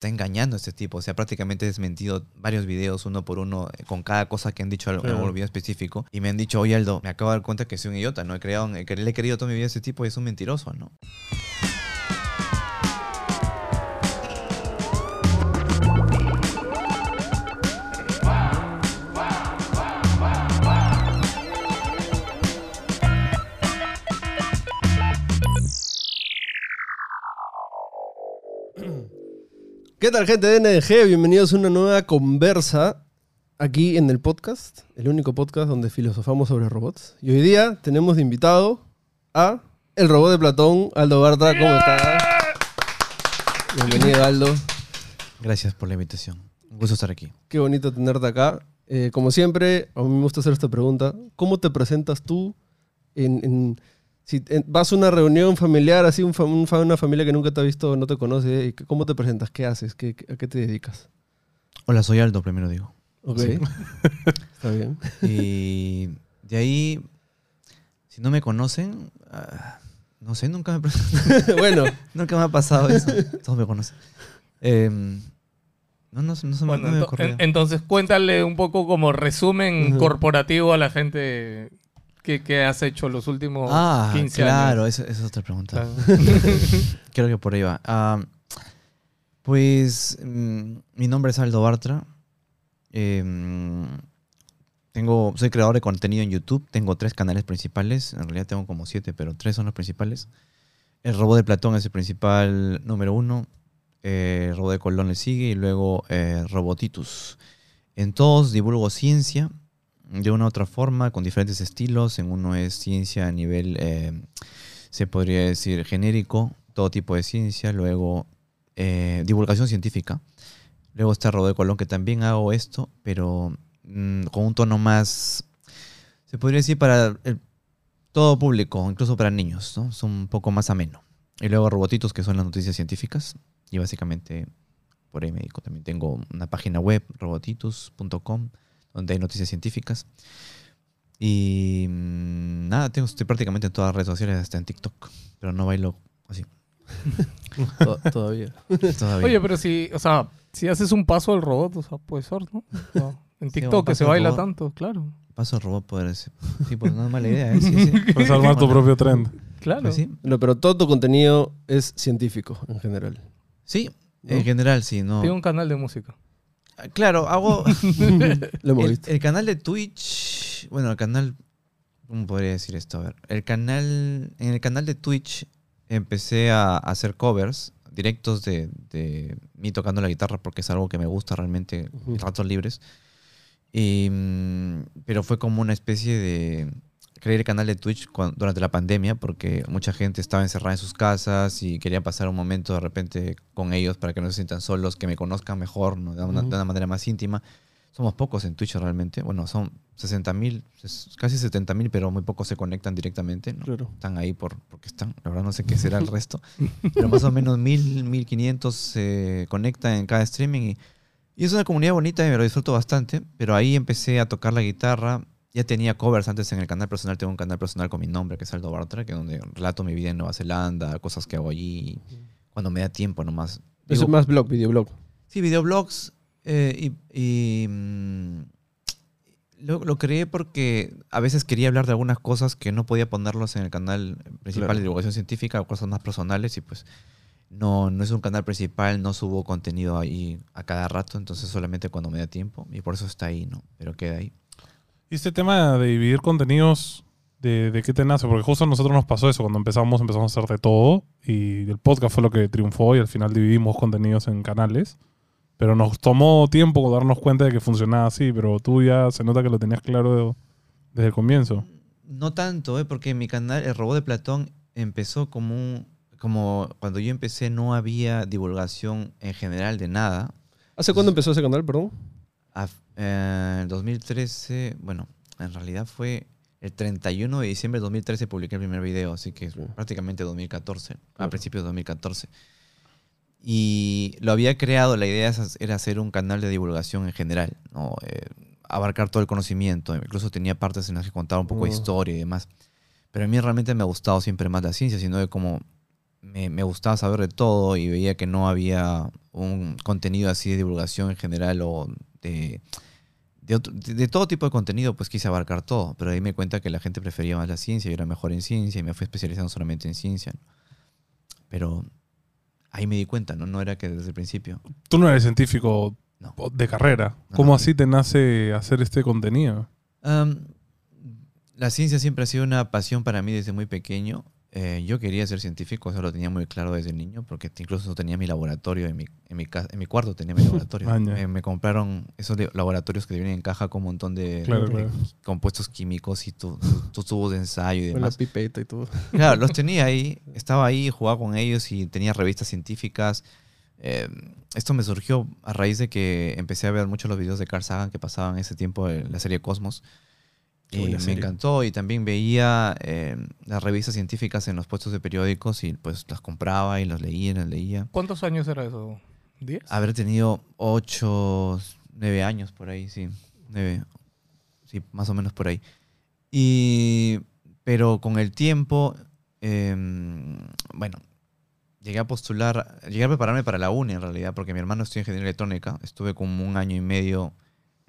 está engañando a este tipo. O sea, prácticamente he desmentido varios videos uno por uno eh, con cada cosa que han dicho en algún video específico. Y me han dicho, oye Aldo, me acabo de dar cuenta que soy un idiota, ¿no? He creado, le he querido toda mi vida a este tipo y es un mentiroso, ¿no? ¿Qué tal, gente de NDG? Bienvenidos a una nueva conversa aquí en el podcast, el único podcast donde filosofamos sobre robots. Y hoy día tenemos de invitado a el robot de Platón, Aldo Bartra. ¿Cómo estás? Bienvenido, Aldo. Gracias por la invitación. Un gusto estar aquí. Qué bonito tenerte acá. Eh, como siempre, a mí me gusta hacer esta pregunta. ¿Cómo te presentas tú en... en- si en- vas a una reunión familiar, así un una familia que nunca te ha visto, no te conoce, y que- ¿cómo te presentas? ¿Qué haces? ¿Qué, qué- ¿A qué te dedicas? Hola, soy Aldo, primero digo. Ok. Sí. Está bien. Y de ahí, si no me conocen, ah, no sé, nunca me presento. bueno, Nunca me ha pasado eso. Todos me conocen. Em, no, no, se- no se me, Bueno, no me ento- ocurrió. en- entonces cuéntale un poco como resumen corporativo a la gente que, que has hecho los últimos ah, 15 claro, años. esa, esa es otra pregunta. Claro. Creo que por ahí va. Pues mm, mi nombre es Aldo Bartra. Em, tengo, soy creador de contenido en YouTube. Tengo tres canales principales. En realidad tengo como siete, pero tres son los principales. El robot de Platón es el principal número uno. eh, el robot de Colón le sigue y luego eh, Robotitus. En todos divulgo ciencia de una u otra forma, con diferentes estilos. En uno es ciencia a nivel, eh, se podría decir, genérico, todo tipo de ciencia. Luego eh, divulgación científica. Luego está de Colón, que también hago esto, pero mm, con un tono más, se podría decir, para el- todo público, incluso para niños, ¿no? Son un poco más ameno. Y luego Robotitos, que son las noticias científicas. Y básicamente por ahí me. También tengo una página web, robotitus.com, donde hay noticias científicas. Y mm, nada, tengo, estoy prácticamente en todas las redes sociales, hasta en TikTok. Pero no bailo así. to- todavía. Todavía. Oye, pero si, o sea, si haces un paso al robot, o sea, puede ser, ¿no? O sea, en TikTok que paso se baila robot. tanto, claro. Paso al robot poder ser. Sí, pues no es mala idea, ¿eh? Sí, sí. Puedes armar tu propio trend. Claro. Pues sí. No, pero todo tu contenido es científico en general. Sí, ¿No? en general sí, no. Tengo un canal de música. Claro, hago. Lo hemos el, visto. el canal de Twitch. Bueno, el canal. ¿Cómo podría decir esto? A ver. El canal. En el canal de Twitch empecé a hacer covers directos de, de mí tocando la guitarra porque es algo que me gusta realmente en ratos libres. Y, mm, pero fue como una especie de crear el canal de Twitch cuan- durante la pandemia porque mucha gente estaba encerrada en sus casas y quería pasar un momento de repente con ellos para que no se sientan solos, que me conozcan mejor, ¿no? de, una, Ujú. de una manera más íntima. Somos pocos en Twitch realmente. Bueno, son 60 mil, casi 70 mil, pero muy pocos se conectan directamente. ¿no? Claro. Están ahí por, porque están. La verdad no sé qué será el resto. pero más o menos mil, 1500 se conectan en cada streaming. Y, y es una comunidad bonita y me lo disfruto bastante. Pero ahí empecé a tocar la guitarra. Ya tenía covers antes en el canal personal. Tengo un canal personal con mi nombre, que es Aldo Bartra, que es donde relato mi vida en Nueva Zelanda, cosas que hago allí. Cuando me da tiempo nomás. Es Digo, más blog, videoblog. Sí, videoblogs. eh, y y, mm, lo, lo creé porque a veces quería hablar de algunas cosas que no podía ponerlos en el canal principal Claro. de divulgación científica o cosas más personales y pues no, no es un canal principal, no subo contenido ahí a cada rato, entonces solamente cuando me da tiempo y por eso está ahí, ¿no? Pero queda ahí. Y este tema de dividir contenidos, ¿de, de qué te nace? Porque justo a nosotros nos pasó eso. Cuando empezamos, empezamos a hacer de todo. Y el podcast fue lo que triunfó y al final dividimos contenidos en canales. Pero nos tomó tiempo darnos cuenta de que funcionaba así. Pero tú ya se nota que lo tenías claro desde el comienzo. No tanto, ¿eh? porque mi canal, El Robot de Platón, empezó como un... Como cuando yo empecé no había divulgación en general de nada. ¿Hace cuándo empezó ese canal, perdón? A- eh, en 2013, bueno, en realidad fue el 31 de diciembre de 2013 publiqué el primer video, así que Sí. prácticamente 2014, Claro. a principios de 2014. Y lo había creado, la idea era hacer un canal de divulgación en general, ¿no? Eh, abarcar todo el conocimiento, incluso tenía partes en las que contaba un poco de Mm. historia y demás. Pero a mí realmente me ha gustado siempre más la ciencia, sino de como me, me gustaba saber de todo y veía que no había un contenido así de divulgación en general o de, de, otro- de- de todo tipo de contenido, pues quise abarcar todo. Pero ahí me cuenta que la gente prefería más la ciencia, yo era mejor en ciencia y me fui especializando solamente en ciencia. ¿no? Pero ahí me di cuenta, ¿no? No era que desde el principio. Tú no eres científico No. de carrera. No, ¿Cómo así te nace hacer este contenido? La ciencia siempre ha sido una pasión para mí desde muy pequeño. Eh, yo quería ser científico, eso lo tenía muy claro desde niño, porque incluso tenía mi laboratorio en mi, en mi, ca- en mi cuarto, tenía mi laboratorio. Maña. me, compraron esos laboratorios que vienen en caja con un montón de, Claro, de claro. compuestos químicos y tu- tu- tus tubos de ensayo y Con la demás. pipeta y todo. Claro, los tenía ahí, estaba ahí, jugaba con ellos y tenía revistas científicas. Eh, esto me surgió a raíz de que empecé a ver muchos los videos de Carl Sagan que pasaban en ese tiempo en la serie Cosmos. Y buena me serie. encantó y también veía eh, las revistas científicas en los puestos de periódicos y pues las compraba y las leía y las leía. ¿Cuántos años era eso? ¿Diez? Haber tenido ocho, nueve años por ahí, sí. Nueve, sí, más o menos por ahí. Y, pero con el tiempo, em, bueno, llegué a postular, llegué a prepararme para la uni en realidad, porque mi hermano estudia ingeniería electrónica. Estuve como un año y medio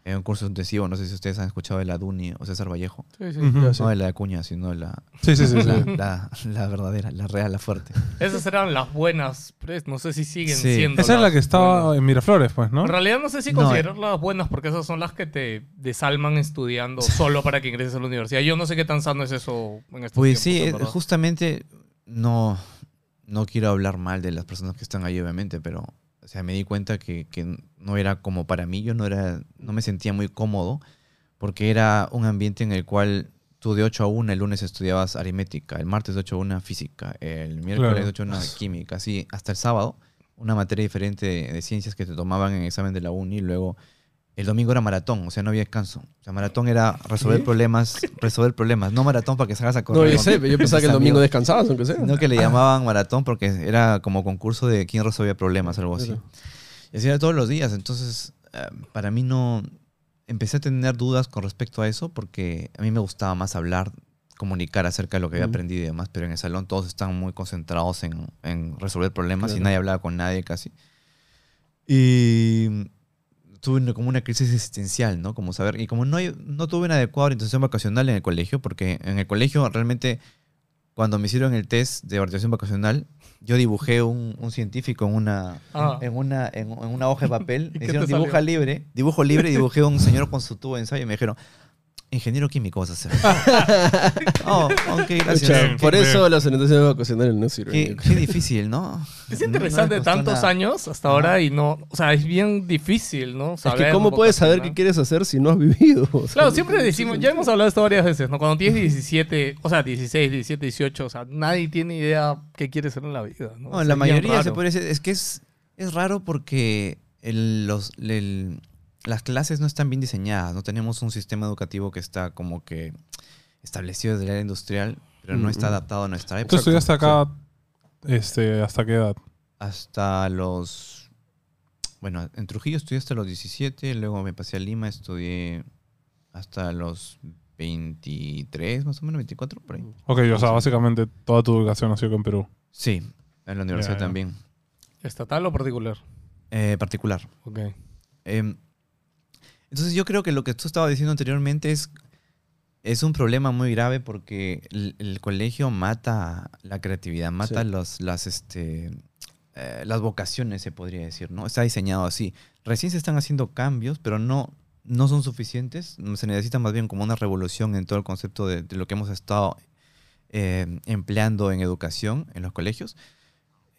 en un curso intensivo. No sé si ustedes han escuchado de la DUNI o César Vallejo. Sí, sí. Sé. No de la de Acuña, sino de la, Sí, sí, sí. sí. la, verdadera, la real, la fuerte. Esas eran las buenas, no sé si siguen Sí. siendo. Esa es la que estaba buenas. en Miraflores, pues, ¿no? En realidad no sé si No, considerarlas buenas porque esas son las que te desalman estudiando solo para que ingreses a la universidad. Yo no sé qué tan sano es eso en estos Pues sí, eh, justamente no, no quiero hablar mal de las personas que están ahí, obviamente, pero o sea, me di cuenta que, que no era como para mí, yo no, era, no me sentía muy cómodo porque era un ambiente en el cual tú de 8 a 1 el lunes estudiabas aritmética, el martes de 8 a 1 física, el miércoles Claro. de 8 a 1 química, así hasta el sábado, una materia diferente de, de ciencias que te tomaban en el examen de la uni y luego el domingo era maratón, o sea, no había descanso. O sea, maratón era resolver problemas, resolver problemas, no maratón para que salgas a No, correr. yo con- sé, yo pensaba que el domingo amigos. descansabas, aunque sea. No que le llamaban maratón porque era como concurso de quién resolvía problemas, algo así. Claro. Y así era todos los días. Entonces, eh, para mí no. Empecé a tener dudas con respecto a eso porque a mí me gustaba más hablar, comunicar acerca de lo que había aprendido y demás, pero en el salón todos estaban muy concentrados en, en resolver problemas y Claro. nadie hablaba con nadie casi. Y tuve como una crisis existencial, ¿no? Como saber, y como no, no tuve una adecuada orientación vacacional en el colegio, porque en el colegio realmente cuando me hicieron el test de orientación vacacional, yo dibujé un, un científico en una, Ah. en, una, en, en una hoja de papel. ¿Y Me hicieron dibuja libre, dibujo libre dibujé un señor con su tubo de ensayo y me dijeron, ingeniero químico vas a ser. oh, ok, gracias. Por bien. eso las orientaciones vacacionales no Qué, sirven. qué difícil, ¿no? Es no interesante tantos nada. años hasta ahora y no, o sea, es bien difícil, ¿no? Es que ¿cómo puedes saber qué quieres hacer si no has vivido? O sea, Claro, siempre decimos, ya hemos hablado de esto varias veces, ¿no? Cuando tienes 17, o sea, 16, 17, 18, o sea, nadie tiene idea qué quieres hacer en la vida, ¿no? No, O sea, la mayoría se puede decir, es que es, es raro porque el- los, el- las clases no están bien diseñadas, no tenemos un sistema educativo que está como que establecido desde la era industrial, pero no está Mm, mm. adaptado a nuestra ¿Tú época. estudiaste acá este, hasta qué edad? Hasta los... Bueno, en Trujillo estudié hasta los 17, luego me pasé a Lima, estudié hasta los 23, más o menos, 24, por ahí. Ok, o sea, básicamente toda tu educación ha sido acá en Perú. Sí, en la universidad también. ¿Estatal o particular? Eh, particular. Ok. Em, entonces yo creo que lo que tú estabas diciendo anteriormente es, es un problema muy grave porque el, el colegio mata la creatividad, mata Sí. los, las, este, eh, las vocaciones, se podría decir, ¿no? Está diseñado así. Recién se están haciendo cambios, pero no, no son suficientes. Se necesita más bien como una revolución en todo el concepto de, de lo que hemos estado eh, empleando en educación en los colegios.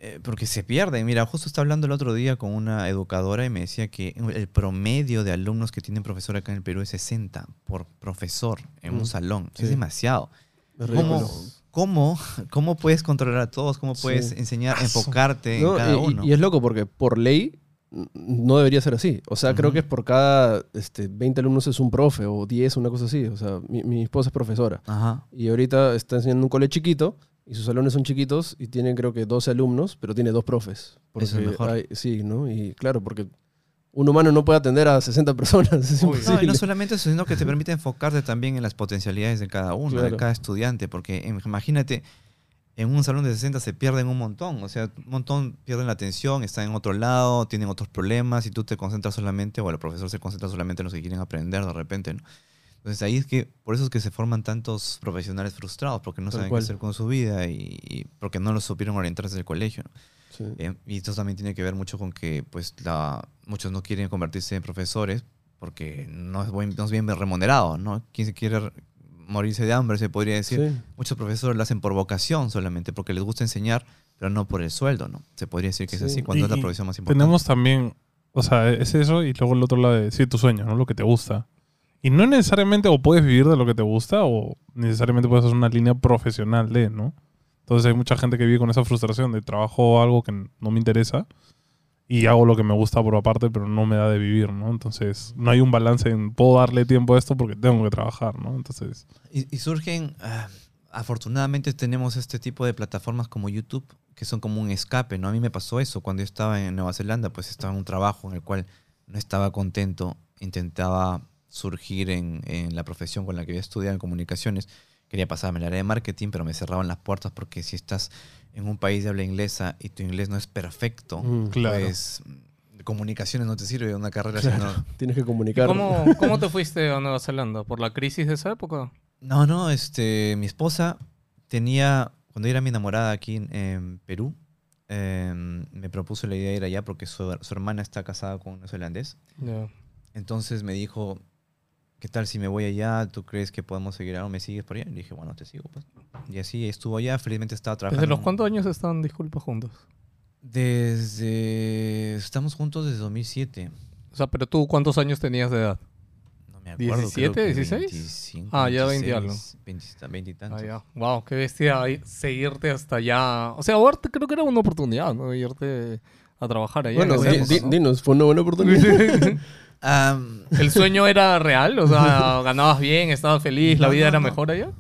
Eh, porque se pierden. Mira, justo estaba hablando el otro día con una educadora y me decía que el promedio de alumnos que tienen profesor acá en el Perú es 60 por profesor en Mm, un salón. sí. Es demasiado. Es ¿Cómo, cómo, ¿Cómo puedes controlar a todos? ¿Cómo puedes Sí. enseñar, enfocarte No, en cada y, uno? y es loco porque por ley no debería ser así. O sea, creo que es por cada este, 20 alumnos es un profe o 10, una cosa así. O sea, mi, mi esposa es profesora Ajá. y ahorita está enseñando en un cole chiquito y sus salones son chiquitos y tienen creo que 12 alumnos, pero tiene dos profes. Eso es Porque mejor. hay- sí, ¿no? Y claro, porque un humano no puede atender a 60 personas. Es. No, y no solamente eso, sino que te permite enfocarte también en las potencialidades de cada uno, de cada estudiante, porque im- imagínate, en un salón de 60 se pierden un montón. O sea, un montón pierden la atención, están en otro lado, tienen otros problemas y tú te concentras solamente, o el profesor se concentra solamente en los que quieren aprender de repente, ¿no? Entonces ahí es que, por eso es que se forman tantos profesionales frustrados, porque no Tal saben cual. qué hacer con su vida y, y porque no lo supieron orientar desde el colegio. ¿no? Sí. Eh, y esto también tiene que ver mucho con que pues la, muchos no quieren convertirse en profesores porque no es, buen- no es bien remunerado, ¿no? ¿Quién se quiere morirse de hambre, se podría decir? Sí. Muchos profesores lo hacen por vocación solamente, porque les gusta enseñar, pero no por el sueldo, ¿no? Se podría decir que Sí. es así, cuando es la Y profesión más importante. Tenemos también, o sea, es eso y luego el otro lado de, sí, tu sueño, ¿no? Lo que te gusta. Y no necesariamente o puedes vivir de lo que te gusta o necesariamente puedes hacer una línea profesional de, ¿no? Entonces hay mucha gente que vive con esa frustración de trabajo algo que no me interesa y hago lo que me gusta por aparte, pero no me da de vivir, ¿no? Entonces no hay un balance en puedo darle tiempo a esto porque tengo que trabajar, ¿no? Entonces, Y, y surgen, ah, afortunadamente tenemos este tipo de plataformas como YouTube, que son como un escape, ¿no? A mí me pasó eso cuando yo estaba en Nueva Zelanda, pues estaba en un trabajo en el cual no estaba contento, intentaba surgir en, en la profesión con la que había estudiado en comunicaciones, quería pasarme al área de marketing, pero me cerraban las puertas porque si estás en un país de habla inglesa y tu inglés no es perfecto, Mm, Claro. pues de comunicaciones no te sirve una carrera Claro. sino Tienes que comunicar. ¿Cómo, ¿Cómo te fuiste a Nueva Zelanda? ¿Por la crisis de esa época? No, no, este, mi esposa tenía, cuando yo era mi enamorada aquí en, en Perú, em, me propuso la idea de ir allá porque su, su hermana está casada con un neozelandés. Entonces me dijo, ¿qué tal si me voy allá? ¿Tú crees que podemos seguir algo? ¿Me sigues por allá? Y dije, bueno, te sigo. Pues. Y así estuvo allá, felizmente estaba trabajando. ¿Desde los cuántos años están, disculpa, juntos? Desde, estamos juntos desde 2007. O sea, pero tú, ¿cuántos años tenías de edad? No me acuerdo. creo 17, que 16? 25, Ah, ya 20 algo. 20, 20 y tantos. Ah, ya. Wow, qué bestia seguirte hasta allá. O sea, ahora creo que era una oportunidad, ¿no? Irte a trabajar allá. Bueno, dinos, fue una buena oportunidad. Am, ¿El sueño era real? O sea, ganabas bien, estabas feliz, la No, vida no, era no. mejor allá.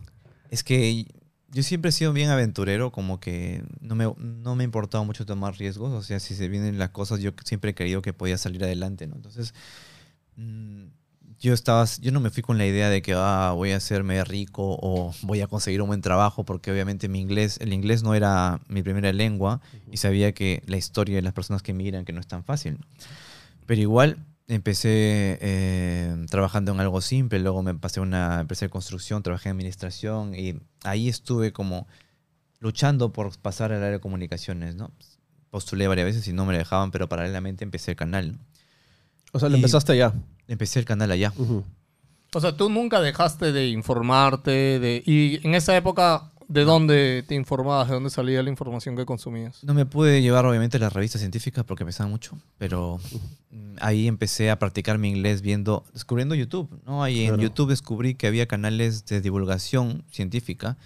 Es que yo siempre he sido bien aventurero, como que no me, no me ha importado mucho tomar riesgos. O sea, si se vienen las cosas, yo siempre he creído que podía salir adelante, ¿no? Entonces, mm, yo estaba, yo no me fui con la idea de que ah, voy a hacerme rico o voy a conseguir un buen trabajo, porque obviamente mi inglés, el inglés no era mi primera lengua y sabía que la historia de las personas que migran que no es tan fácil. Pero igual empecé eh, trabajando en algo simple, luego me pasé a una empresa de construcción, trabajé en administración y ahí estuve como luchando por pasar al área de comunicaciones, ¿no? Postulé varias veces y no me lo dejaban, pero paralelamente empecé el canal. ¿no? O sea, lo Y- empezaste allá. Empecé el canal allá. O sea, tú nunca dejaste de informarte de... Y en esa época, ¿de dónde te informabas? ¿De dónde salía la información que consumías? No me pude llevar obviamente las revistas científicas porque pesaban mucho, pero mm, ahí empecé a practicar mi inglés viendo, descubriendo YouTube, ¿no? Ahí Claro. en YouTube descubrí que había canales de divulgación científica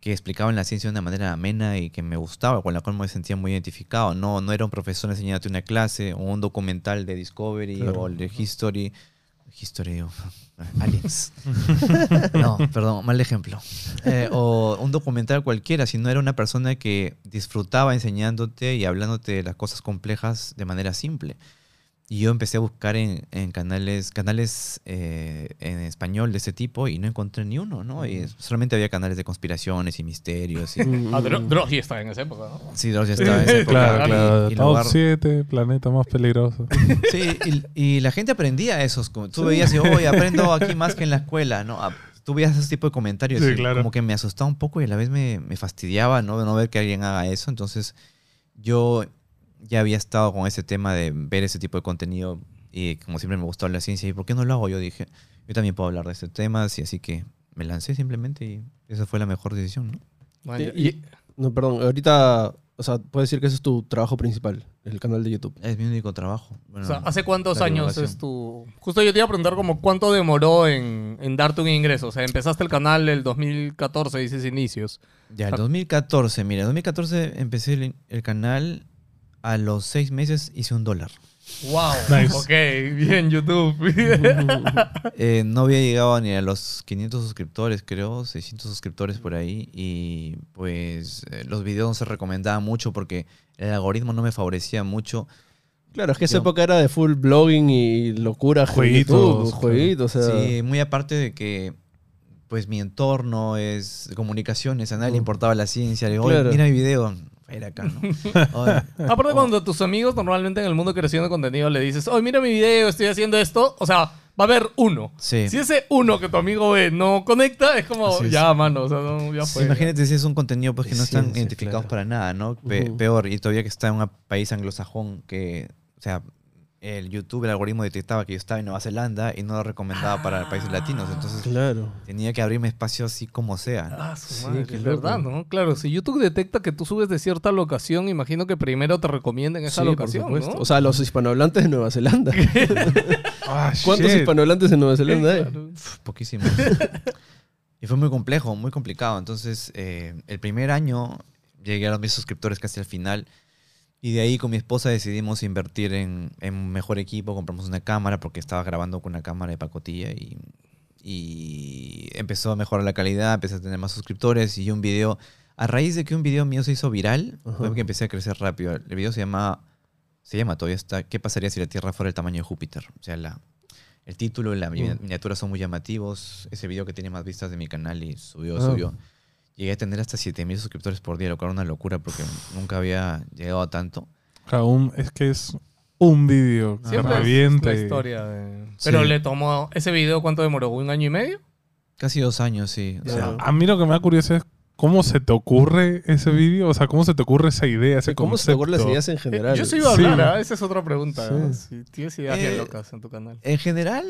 que explicaban la ciencia de una manera amena y que me gustaba, con la cual me sentía muy identificado. No, no era un profesor enseñándote una clase o un documental de Discovery Claro. o el de History. History, o- Aliens. no, perdón, mal ejemplo. Eh, o un documental cualquiera, sino era una persona que disfrutaba enseñándote y hablándote de las cosas complejas de manera simple. Y yo empecé a buscar en, en canales, canales eh, en español de ese tipo y no encontré ni uno, ¿no? Y solamente había canales de conspiraciones y misterios. Y, Ah, Dro-. Drogi estaba en esa época, ¿no? sí, ya estaba en esa época. claro, Y- claro. y Top lugar- 7, planeta más peligroso. Sí, y, y la gente aprendía esos. Tú veías y, oye, aprendo aquí más que en la escuela, ¿no? Ah, Tú veías ese tipo de comentarios Sí, y claro. como que me asustaba un poco y a la vez me, me fastidiaba, ¿no? No ver que alguien haga eso. Entonces, yo ya había estado con ese tema de ver ese tipo de contenido y como siempre me gustó la ciencia. ¿Y por qué no lo hago? Yo dije, yo también puedo hablar de este tema, y así que me lancé simplemente y esa fue la mejor decisión, ¿no? Bueno, Y- y- No, perdón, ahorita, o sea, puedes decir que ese es tu trabajo principal, el canal de YouTube. Es mi único trabajo. Bueno, o sea, ¿hace cuántos años es tu...? Justo yo te iba a preguntar como cuánto demoró en, en darte un ingreso. O sea, empezaste el canal el 2014, dices inicios. Ya, el 2014, mira, en 2014 empecé el, el canal, a los seis meses hice un dólar. Wow. Nice. Ok, bien, YouTube. Eh, no había llegado ni a los 500 suscriptores, creo, 600 suscriptores por ahí. Y pues eh, los videos no se recomendaban mucho porque el algoritmo no me favorecía mucho. Claro, es que esa Yo- época era de full blogging y locura. Jueguitos, YouTube, claro. jueguitos, o sea. Sí, muy aparte de que pues mi entorno es comunicaciones, a nadie le Mm. importaba la ciencia. Le digo, "Oye, Claro. mira mi video. Era acá, ¿no? Oye, Aparte, cuando a tus amigos normalmente en el mundo creación de contenido le dices, oye, mira mi video, estoy haciendo esto, o sea, va a haber uno. Sí. Si ese uno que tu amigo ve no conecta, es como, es. ya, mano, o sea, no, ya Sí, fue. imagínate si es un contenido pues, que no Es están identificados claro. para nada, ¿no? Pe-. Peor, y todavía que está en un país anglosajón que, o sea, el YouTube, el algoritmo detectaba que yo estaba en Nueva Zelanda y no lo recomendaba para países latinos. Entonces Claro. tenía que abrirme espacio así como sea. ¿no? Ah, su Sí, madre, qué es loco. verdad, ¿no? Claro, si YouTube detecta que tú subes de cierta locación, imagino que primero te recomienden esa Sí, locación. ¿no? O sea, los hispanohablantes de Nueva Zelanda. Ah, ¿Cuántos shit. hispanohablantes en Nueva Zelanda hay? Claro. Pf, Poquísimo. y fue muy complejo, muy complicado. Entonces, eh, el primer año llegué a los mil suscriptores casi al final. Y de ahí con mi esposa decidimos invertir en, en un mejor equipo. Compramos una cámara porque estaba grabando con una cámara de pacotilla y, y empezó a mejorar la calidad, empecé a tener más suscriptores y un video. A raíz de que un video mío se hizo viral, fue Ajá. que empecé a crecer rápido. El video se llama, se llama todavía está, ¿qué pasaría si la Tierra fuera el tamaño de Júpiter? O sea, la, el título y la Mm. miniatura son muy llamativos. Ese video que tiene más vistas de mi canal y subió, Ah. subió. Llegué a tener hasta 7000 suscriptores por día, lo cual era una locura porque nunca había llegado a tanto. Un- es que es un vídeo que reviente. la historia de... Pero Sí. le tomó... ¿Ese video cuánto demoró? ¿Un año y medio? Casi dos años, sí. O sea. A mí lo que me da curioso es cómo se te ocurre ese vídeo, o sea, cómo se te ocurre esa idea, ese ¿Cómo se te ocurren las concepto? ideas en general? Eh, yo sí iba a Sí. hablar, ¿ah? esa es otra pregunta. Sí. ¿no? Si tienes ideas bien Eh, locas en tu canal. En general,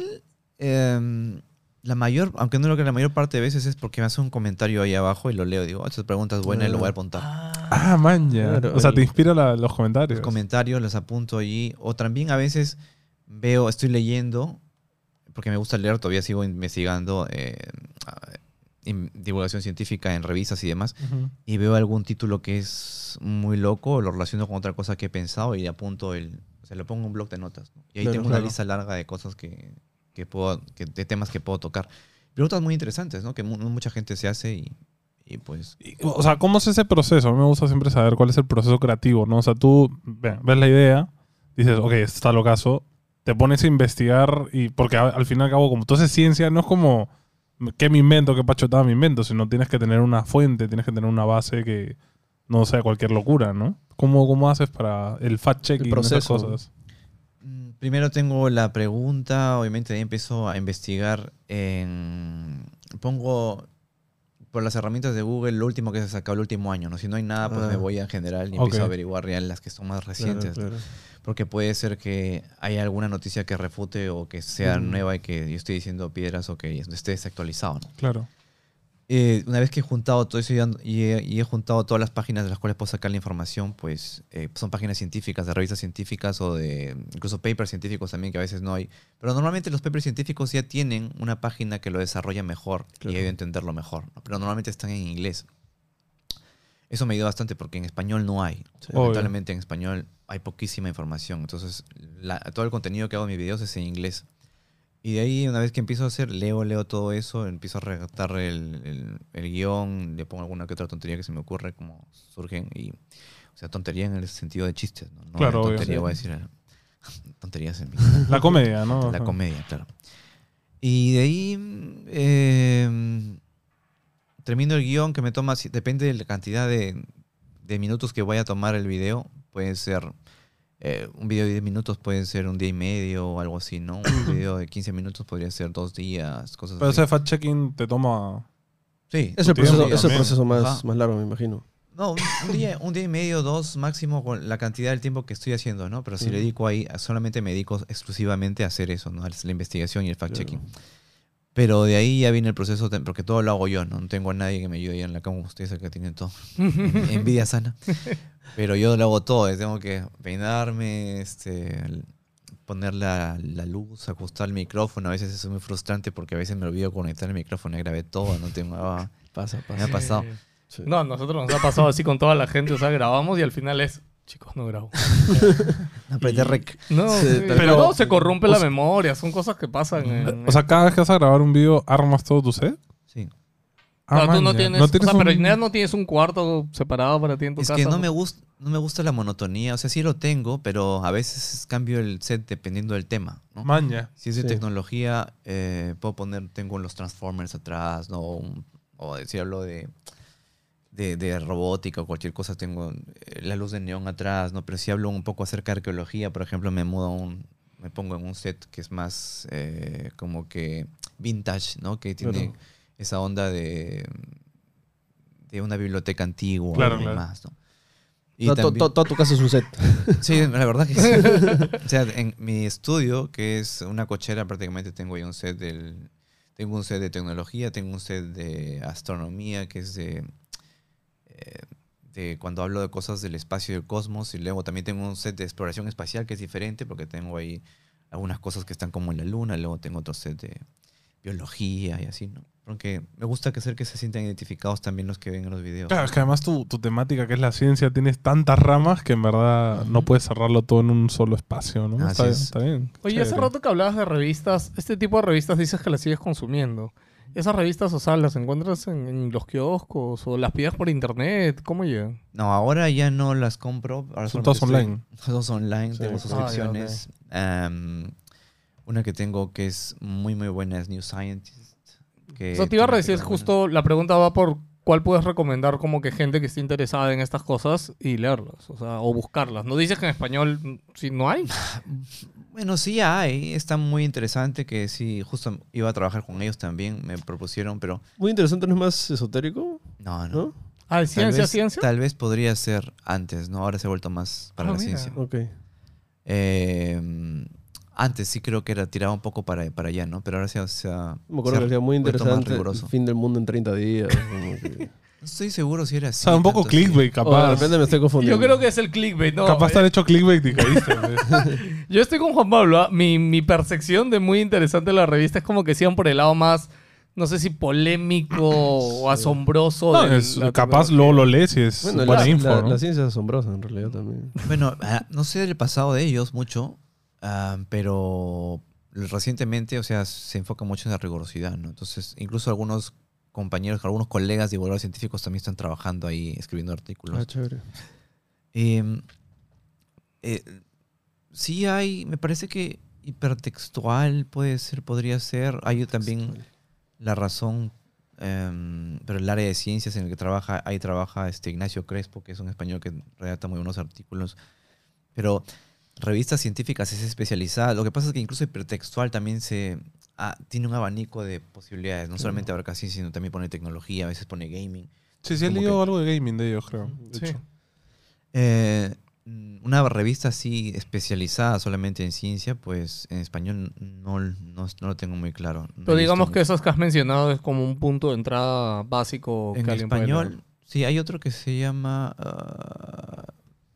em, la mayor, aunque no lo que la mayor parte de veces es porque me hace un comentario ahí abajo y lo leo. Digo, "Oh, esta pregunta es buena y lo voy a apuntar. Ah, man, ya. Claro, o sea, te inspira la- los comentarios. Los comentarios los apunto allí. O también a veces veo, estoy leyendo, porque me gusta leer, todavía sigo investigando eh, ah, divulgación científica en revistas y demás. Y veo algún título que es muy loco, lo relaciono con otra cosa que he pensado y apunto el, o sea, lo pongo en un blog de notas. ¿no? Y ahí Claro, tengo claro. una lista larga de cosas que, que puedo, que, de temas que puedo tocar. Preguntas muy interesantes, ¿no? Que mu- mucha gente se hace y, y pues... Y, O sea, ¿cómo es ese proceso? A mí me gusta siempre saber cuál es el proceso creativo, ¿no? O sea, tú ve- ves la idea, dices, ok, esto está lo caso, te pones a investigar y porque al fin y al cabo, como tú haces ciencia, no es como qué me invento, qué pachotada me invento, sino tienes que tener una fuente, tienes que tener una base que no sea cualquier locura, ¿no? ¿Cómo, cómo haces para el fact-checking, El esas cosas? Primero tengo la pregunta, obviamente ahí empiezo a investigar en... Pongo por las herramientas de Google lo último que se ha sacado el último año, ¿no? Si no hay nada, pues Ah. me voy en general y empiezo a averiguar real las que son más recientes. Porque puede ser que haya alguna noticia que refute o que sea Mm. nueva y que yo esté diciendo piedras o que esté desactualizado. ¿no? Claro. Eh, una vez que he juntado todo eso y he, y he juntado todas las páginas de las cuales puedo sacar la información, pues eh, son páginas científicas, de revistas científicas o de incluso papers científicos también que a veces no hay. Pero normalmente los papers científicos ya tienen una página que lo desarrolla mejor Claro. y hay de entenderlo mejor. Pero normalmente están en inglés. Eso me ayuda bastante porque en español no hay. Sí. Lamentablemente en español hay poquísima información. Entonces, la- todo el contenido que hago en mis videos es en inglés. Y de ahí, una vez que empiezo a hacer, leo, leo todo eso, empiezo a redactar el, el, el guion, le pongo alguna que otra tontería que se me ocurre, como surgen. Y, o sea, tontería en el sentido de chistes, ¿no? No Claro, obvio, tontería, sí. voy a decir. Tonterías en mi La comedia, ¿no? la comedia, claro. Y de ahí eh, termino el guion que me toma, depende de la cantidad de, de minutos que vaya a tomar el video. Puede ser eh, un video de 10 minutos, puede ser un día y medio o algo así, ¿no? Un video de 15 minutos podría ser dos días, cosas Pero así. ese fact-checking te toma... Sí, Es el proceso, es el proceso más, más largo, me imagino. No, un, día, un día y medio, dos máximo con la cantidad del tiempo que estoy haciendo, ¿no? Pero si le dedico ahí, solamente me dedico exclusivamente a hacer eso, ¿no? La investigación y el fact-checking. Pero de ahí ya viene el proceso, de- porque todo lo hago yo, ¿no? No tengo a nadie que me ayude ahí en la cama, como ustedes acá tienen todo. Envidia sana. Pero yo lo hago todo, tengo que peinarme, este, poner la, la luz, ajustar el micrófono. A veces eso es muy frustrante porque a veces me olvido conectar el micrófono y grabé todo, no tengo... ah, Pasa, me pasa. ha pasado. Sí. No, a nosotros nos ha pasado así con toda la gente, o sea, grabamos y al final es, chicos, no grabo. Apreté rec. No, Sí, pero no, se corrompe O la memoria, son cosas que pasan en... O sea, cada vez que vas a grabar un video, ¿armas todo tu set? Sí. Ah, Claro, tú no tienes, ¿No o sea, tienes pero un- Ineas no tienes un cuarto separado para ti en tu Es casa. que no ¿no? me, gusta, no me gusta la monotonía. O sea, sí lo tengo, pero a veces cambio el set dependiendo del tema. ¿no? Maña. Si es de Sí. tecnología, eh, puedo poner, tengo los Transformers atrás, ¿no? O si hablo de, de, de robótica o cualquier cosa, tengo eh, la luz de neón atrás, ¿no? Pero si hablo un poco acerca de arqueología, por ejemplo, me mudo a un, me pongo en un set que es más eh, como que vintage, ¿no? Que tiene Claro. esa onda de, de una biblioteca antigua Claro, y claro. demás, ¿no? Y To- to- también- to- Toda tu casa es un set. Sí, la verdad que sí. o sea, en mi estudio, que es una cochera, prácticamente tengo ahí un set del... Tengo un set de tecnología, tengo un set de astronomía, que es de... eh, de cuando hablo de cosas del espacio y del cosmos, y luego también tengo un set de exploración espacial que es diferente, porque tengo ahí algunas cosas que están como en la luna, luego tengo otro set de biología y así, ¿no? Porque me gusta que hacer que se sientan identificados también los que ven en los videos. Claro, es que además tu, tu temática, que es la ciencia, tienes tantas ramas que en verdad no puedes cerrarlo todo en un solo espacio, ¿no? Así está, bien, es. está bien. Oye, hace rato que hablabas de revistas, este tipo de revistas dices que las sigues consumiendo. Esas revistas, o sea, ¿las encuentras en, en los kioscos o las pides por internet? ¿Cómo llegan? No, ahora ya no las compro. Ahora Son todas online. Todos online, Sí. tengo Ah, suscripciones. Una que tengo que es muy, muy buena es New Scientist. Que O sea, te iba a decir, artículos justo la pregunta va por cuál puedes recomendar como que gente que esté interesada en estas cosas y leerlas, o sea, o buscarlas. ¿No dices que en español si no hay? Bueno, sí hay. Está muy interesante que sí, justo iba a trabajar con ellos también. Me propusieron, pero Muy interesante, ¿no es más esotérico? no, no. ¿No? Ah, ¿de Tal ciencia, vez, ciencia? Tal vez podría ser antes, ¿no? Ahora se ha vuelto más para Ah, la mira. ciencia. Ok. Eh, antes sí creo que era tiraba un poco para, para allá, ¿no? Pero ahora se ha... se ha- Me acuerdo se ha que era muy interesante. El fin del mundo en 30 días. como que- No estoy seguro si era O así. sea, un poco tanto así. clickbait, O de capaz. repente me estoy confundiendo. Yo creo que es el clickbait, ¿no? capaz eh, te han hecho clickbait y caíste. Yo estoy con Juan Pablo. ¿ah? Mi, mi percepción de muy interesante la revista es como que sigan por el lado más, no sé si polémico o asombroso. No, de es- la capaz luego lo lees y es Bueno, buena la, info, la- ¿no? la ciencia es asombrosa en realidad también. Bueno, ah, no sé del pasado de ellos mucho, ah, pero recientemente, o sea, se enfoca mucho en la rigurosidad, ¿no? Entonces, incluso algunos compañeros, algunos colegas divulgadores científicos también están trabajando ahí, escribiendo artículos. Ah, chévere. Eh, eh, sí hay, me parece que hipertextual puede ser, podría ser. Hay también la razón, em, pero el área de ciencias en el que trabaja, ahí trabaja este Ignacio Crespo, que es un español que redacta muy buenos artículos. Pero revistas científicas es especializada. Lo que pasa es que incluso hipertextual también se ah, tiene un abanico de posibilidades. No solamente abarca ciencia, sino también pone tecnología, a veces pone gaming. Sí, sí, he leído que- algo de gaming de ellos, creo. de Sí. hecho. Eh, una revista así especializada solamente en ciencia, pues en español no, no, no lo tengo muy claro. No Pero digamos que esas que has mencionado es como un punto de entrada básico en que puede español, sí, hay otro que se llama ah,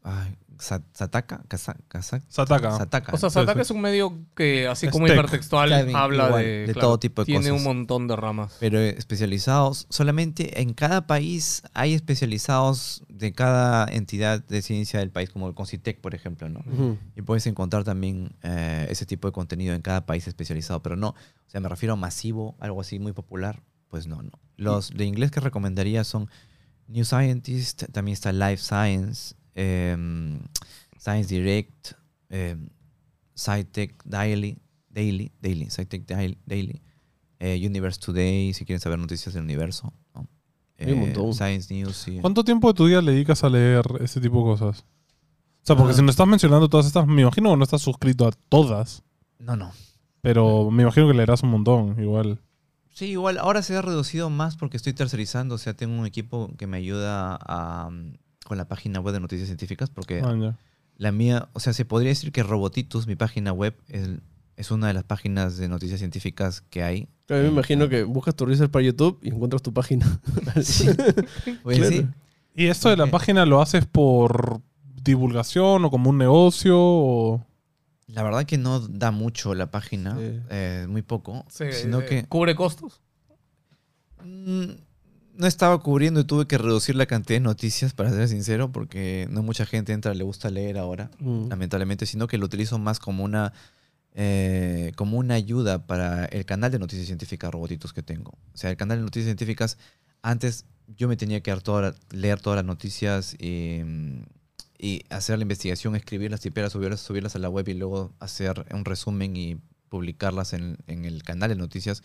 ay, Sataka, Sataka. Sataka. O sea, Sataka es un medio que, así como tech. hipertextual, Claro, habla igual, de, de claro, todo tipo de tiene cosas. un montón de ramas. pero especializados, solamente en cada país hay especializados de cada entidad de ciencia del país, como el Concitec, por ejemplo, ¿no? Ujú. Y puedes encontrar también eh, ese tipo de contenido en cada país especializado, pero no, o sea, me refiero a masivo, algo así muy popular, pues no, no. Los de inglés que recomendaría son New Scientist, también está Life Science, em, Science Direct, em, SciTech Daily, Daily, Daily, SciTech Daily, Daily eh, Universe Today, si quieren saber noticias del universo, ¿no? Un Eh, montón. Science News, sí. ¿Cuánto tiempo de tu día le dedicas a leer ese tipo de cosas? O sea, porque Ah. si no estás mencionando todas estas, me imagino que no estás suscrito a todas, No, no. pero me imagino que leerás un montón, igual. Sí, igual ahora se ha reducido más porque estoy tercerizando, o sea, tengo un equipo que me ayuda a, con la página web de noticias científicas porque Ah, la mía, o sea, se podría decir que Robotitus, mi página web, es, es una de las páginas de noticias científicas que hay. Claro, me imagino que buscas tu research para YouTube y encuentras tu página. Sí. Claro. sí. ¿Y esto de la página lo haces por divulgación o como un negocio? O... La verdad que no da mucho la página, Sí. eh, muy poco, Sí, sino eh, que ¿Cubre costos? mm, no estaba cubriendo y tuve que reducir la cantidad de noticias, para ser sincero, porque no mucha gente entra, le gusta leer ahora. Mm. lamentablemente, sino que lo utilizo más como una, eh, como una ayuda para el canal de noticias científicas Robotitos que tengo. O sea, el canal de noticias científicas antes yo me tenía que dar toda leer todas las noticias y, y hacer la investigación, escribirlas, tipearlas, subirlas, subirlas a la web y luego hacer un resumen y publicarlas en, en el canal de noticias.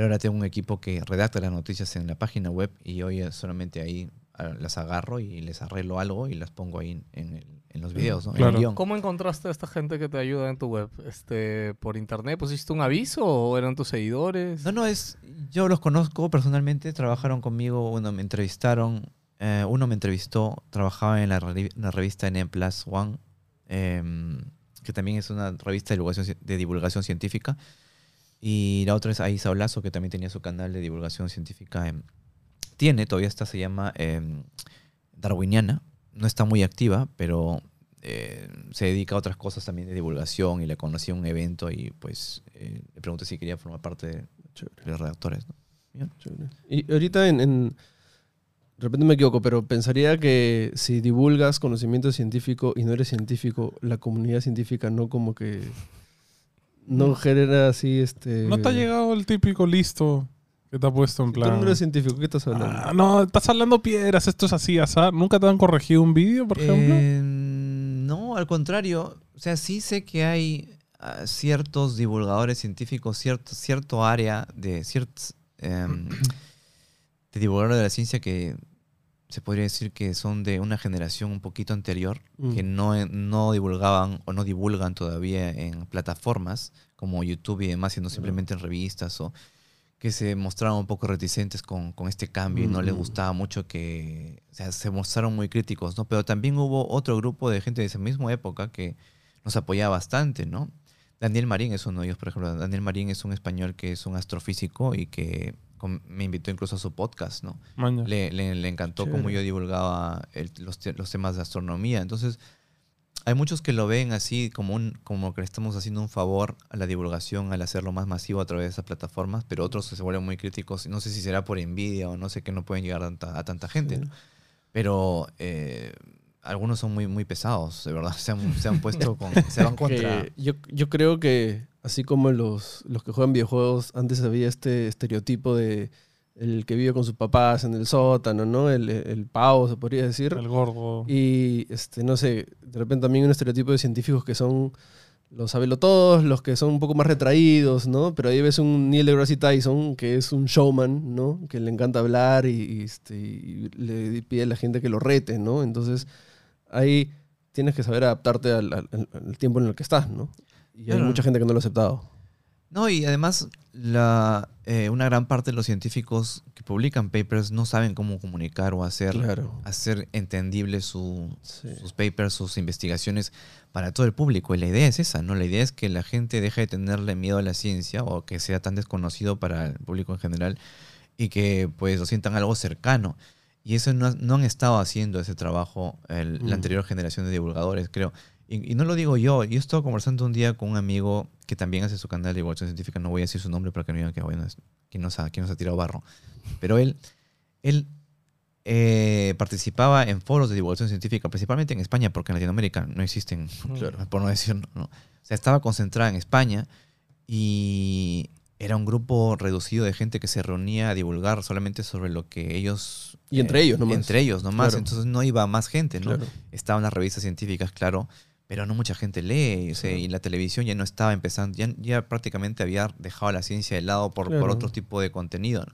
Pero ahora tengo un equipo que redacta las noticias en la página web y hoy eh, solamente ahí ah, las agarro y les arreglo algo y las pongo ahí en, el- en los videos, ¿no? En el Claro. guion. ¿Cómo encontraste a esta gente que te ayuda en tu web? Este, ¿Por internet pusiste un aviso o eran tus seguidores? No, no, es. Yo los conozco personalmente, trabajaron conmigo, uno me entrevistaron, eh, uno me entrevistó, trabajaba en la, revi- en la revista NM Plus One, em, que también es una revista de divulgación, ci- de divulgación científica. Y la otra es Aisa Olazo, que también tenía su canal de divulgación científica. tiene, todavía esta se llama em, Darwiniana. No está muy activa, pero eh, se dedica a otras cosas también de divulgación y le conocí en un evento y pues eh, le pregunté si quería formar parte de, los redactores. ¿no? Y ahorita en, en- De repente me equivoco, pero pensaría que si divulgas conocimiento científico y no eres científico, la comunidad científica no como que... No genera así este... ¿No te ha llegado el típico listo que te ha puesto en plan? no eres científico, ¿qué estás hablando? Ah, no, estás hablando piedras, esto es así, así. ¿Nunca te han corregido un vídeo, por ejemplo? Eh, no, al contrario. O sea, sí sé que hay ah, ciertos divulgadores científicos, cierto, cierto área de ciertos em, de divulgadores de la ciencia que se podría decir que son de una generación un poquito anterior, Mm. que no, no divulgaban o no divulgan todavía en plataformas como YouTube y demás, sino simplemente en revistas o que se mostraron un poco reticentes con, con este cambio y no les Mm. gustaba mucho que, o sea, se mostraron muy críticos, ¿no? Pero también hubo otro grupo de gente de esa misma época que nos apoyaba bastante, ¿no? Daniel Marín es uno de ellos, por ejemplo. Daniel Marín es un español que es un astrofísico y que com- me invitó incluso a su podcast, ¿no? Le, le- le encantó cómo yo divulgaba el- los, los temas de astronomía. Entonces, hay muchos que lo ven así como, un, como que le estamos haciendo un favor a la divulgación al hacerlo más masivo a través de esas plataformas, pero otros se vuelven muy críticos. No sé si será por envidia o no sé que no pueden llegar a tanta, a tanta gente. Sí. ¿no? Pero eh, algunos son muy, muy pesados, de verdad. Se han, se han puesto con... Se van contra... Yo, yo creo que así como los, los que juegan videojuegos, antes había este estereotipo de el que vive con sus papás en el sótano, ¿no? El, el pavo, se podría decir. El gordo. Y, este, no sé, de repente también un estereotipo de científicos que son los todos, los que son un poco más retraídos, ¿no? Pero ahí ves un Neil deGrasse Tyson que es un showman, ¿no? Que le encanta hablar y, y, este, y le pide a la gente que lo rete, ¿no? Entonces, ahí tienes que saber adaptarte al, al- al- al tiempo en el que estás, ¿no? Y hay mucha gente que no lo ha aceptado. No, y además la, eh, una gran parte de los científicos que publican papers no saben cómo comunicar o hacer, Claro. hacer entendible su- Sí. sus papers, sus investigaciones para todo el público. Y la idea es esa, ¿no? La idea es que la gente deje de tenerle miedo a la ciencia o que sea tan desconocido para el público en general y que pues lo sientan algo cercano. Y eso no, no han estado haciendo ese trabajo el- Mm. la anterior generación de divulgadores, creo. Y, y no lo digo yo, yo estaba conversando un día con un amigo que también hace su canal de divulgación científica, no voy a decir su nombre para que no digan que bueno, es- quién nos ha, quién nos ha tirado barro. Pero él, él eh, participaba en foros de divulgación científica, principalmente en España, porque en Latinoamérica no existen, Claro. por no decir, no. O sea, estaba concentrada en España y era un grupo reducido de gente que se reunía a divulgar solamente sobre lo que ellos... eh, Y entre ellos nomás. Entre ellos nomás, Claro. entonces no iba más gente, ¿no? Claro. Estaban las revistas científicas, claro, pero no mucha gente lee, o sea, y la televisión ya no estaba empezando, ya, ya prácticamente había dejado la ciencia de lado por, por otro tipo de contenido. ¿no?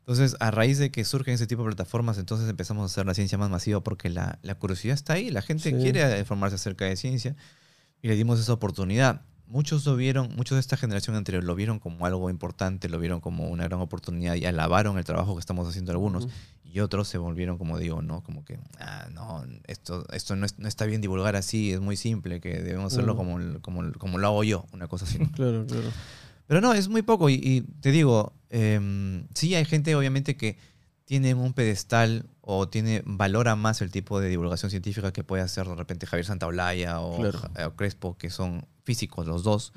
Entonces, a raíz de que surgen ese tipo de plataformas, entonces empezamos a hacer la ciencia más masiva porque la, la curiosidad está ahí, la gente Sí. quiere informarse acerca de ciencia y le dimos esa oportunidad. Muchos lo vieron, muchos de esta generación anterior lo vieron como algo importante, lo vieron como una gran oportunidad y alabaron el trabajo que estamos haciendo algunos. Y otros se volvieron, como digo, ¿no? Como que, ah, no, esto, esto no, es- no está bien divulgar así, es muy simple, que debemos hacerlo Mm. como, como, como lo hago yo, una cosa así. ¿no? Claro, claro. Pero no, es muy poco. Y, y te digo, em, sí hay gente obviamente que tiene un pedestal o tiene valora más el tipo de divulgación científica que puede hacer de repente Javier Santaolalla o, Claro. Ja- o Crespo, que son físicos los dos,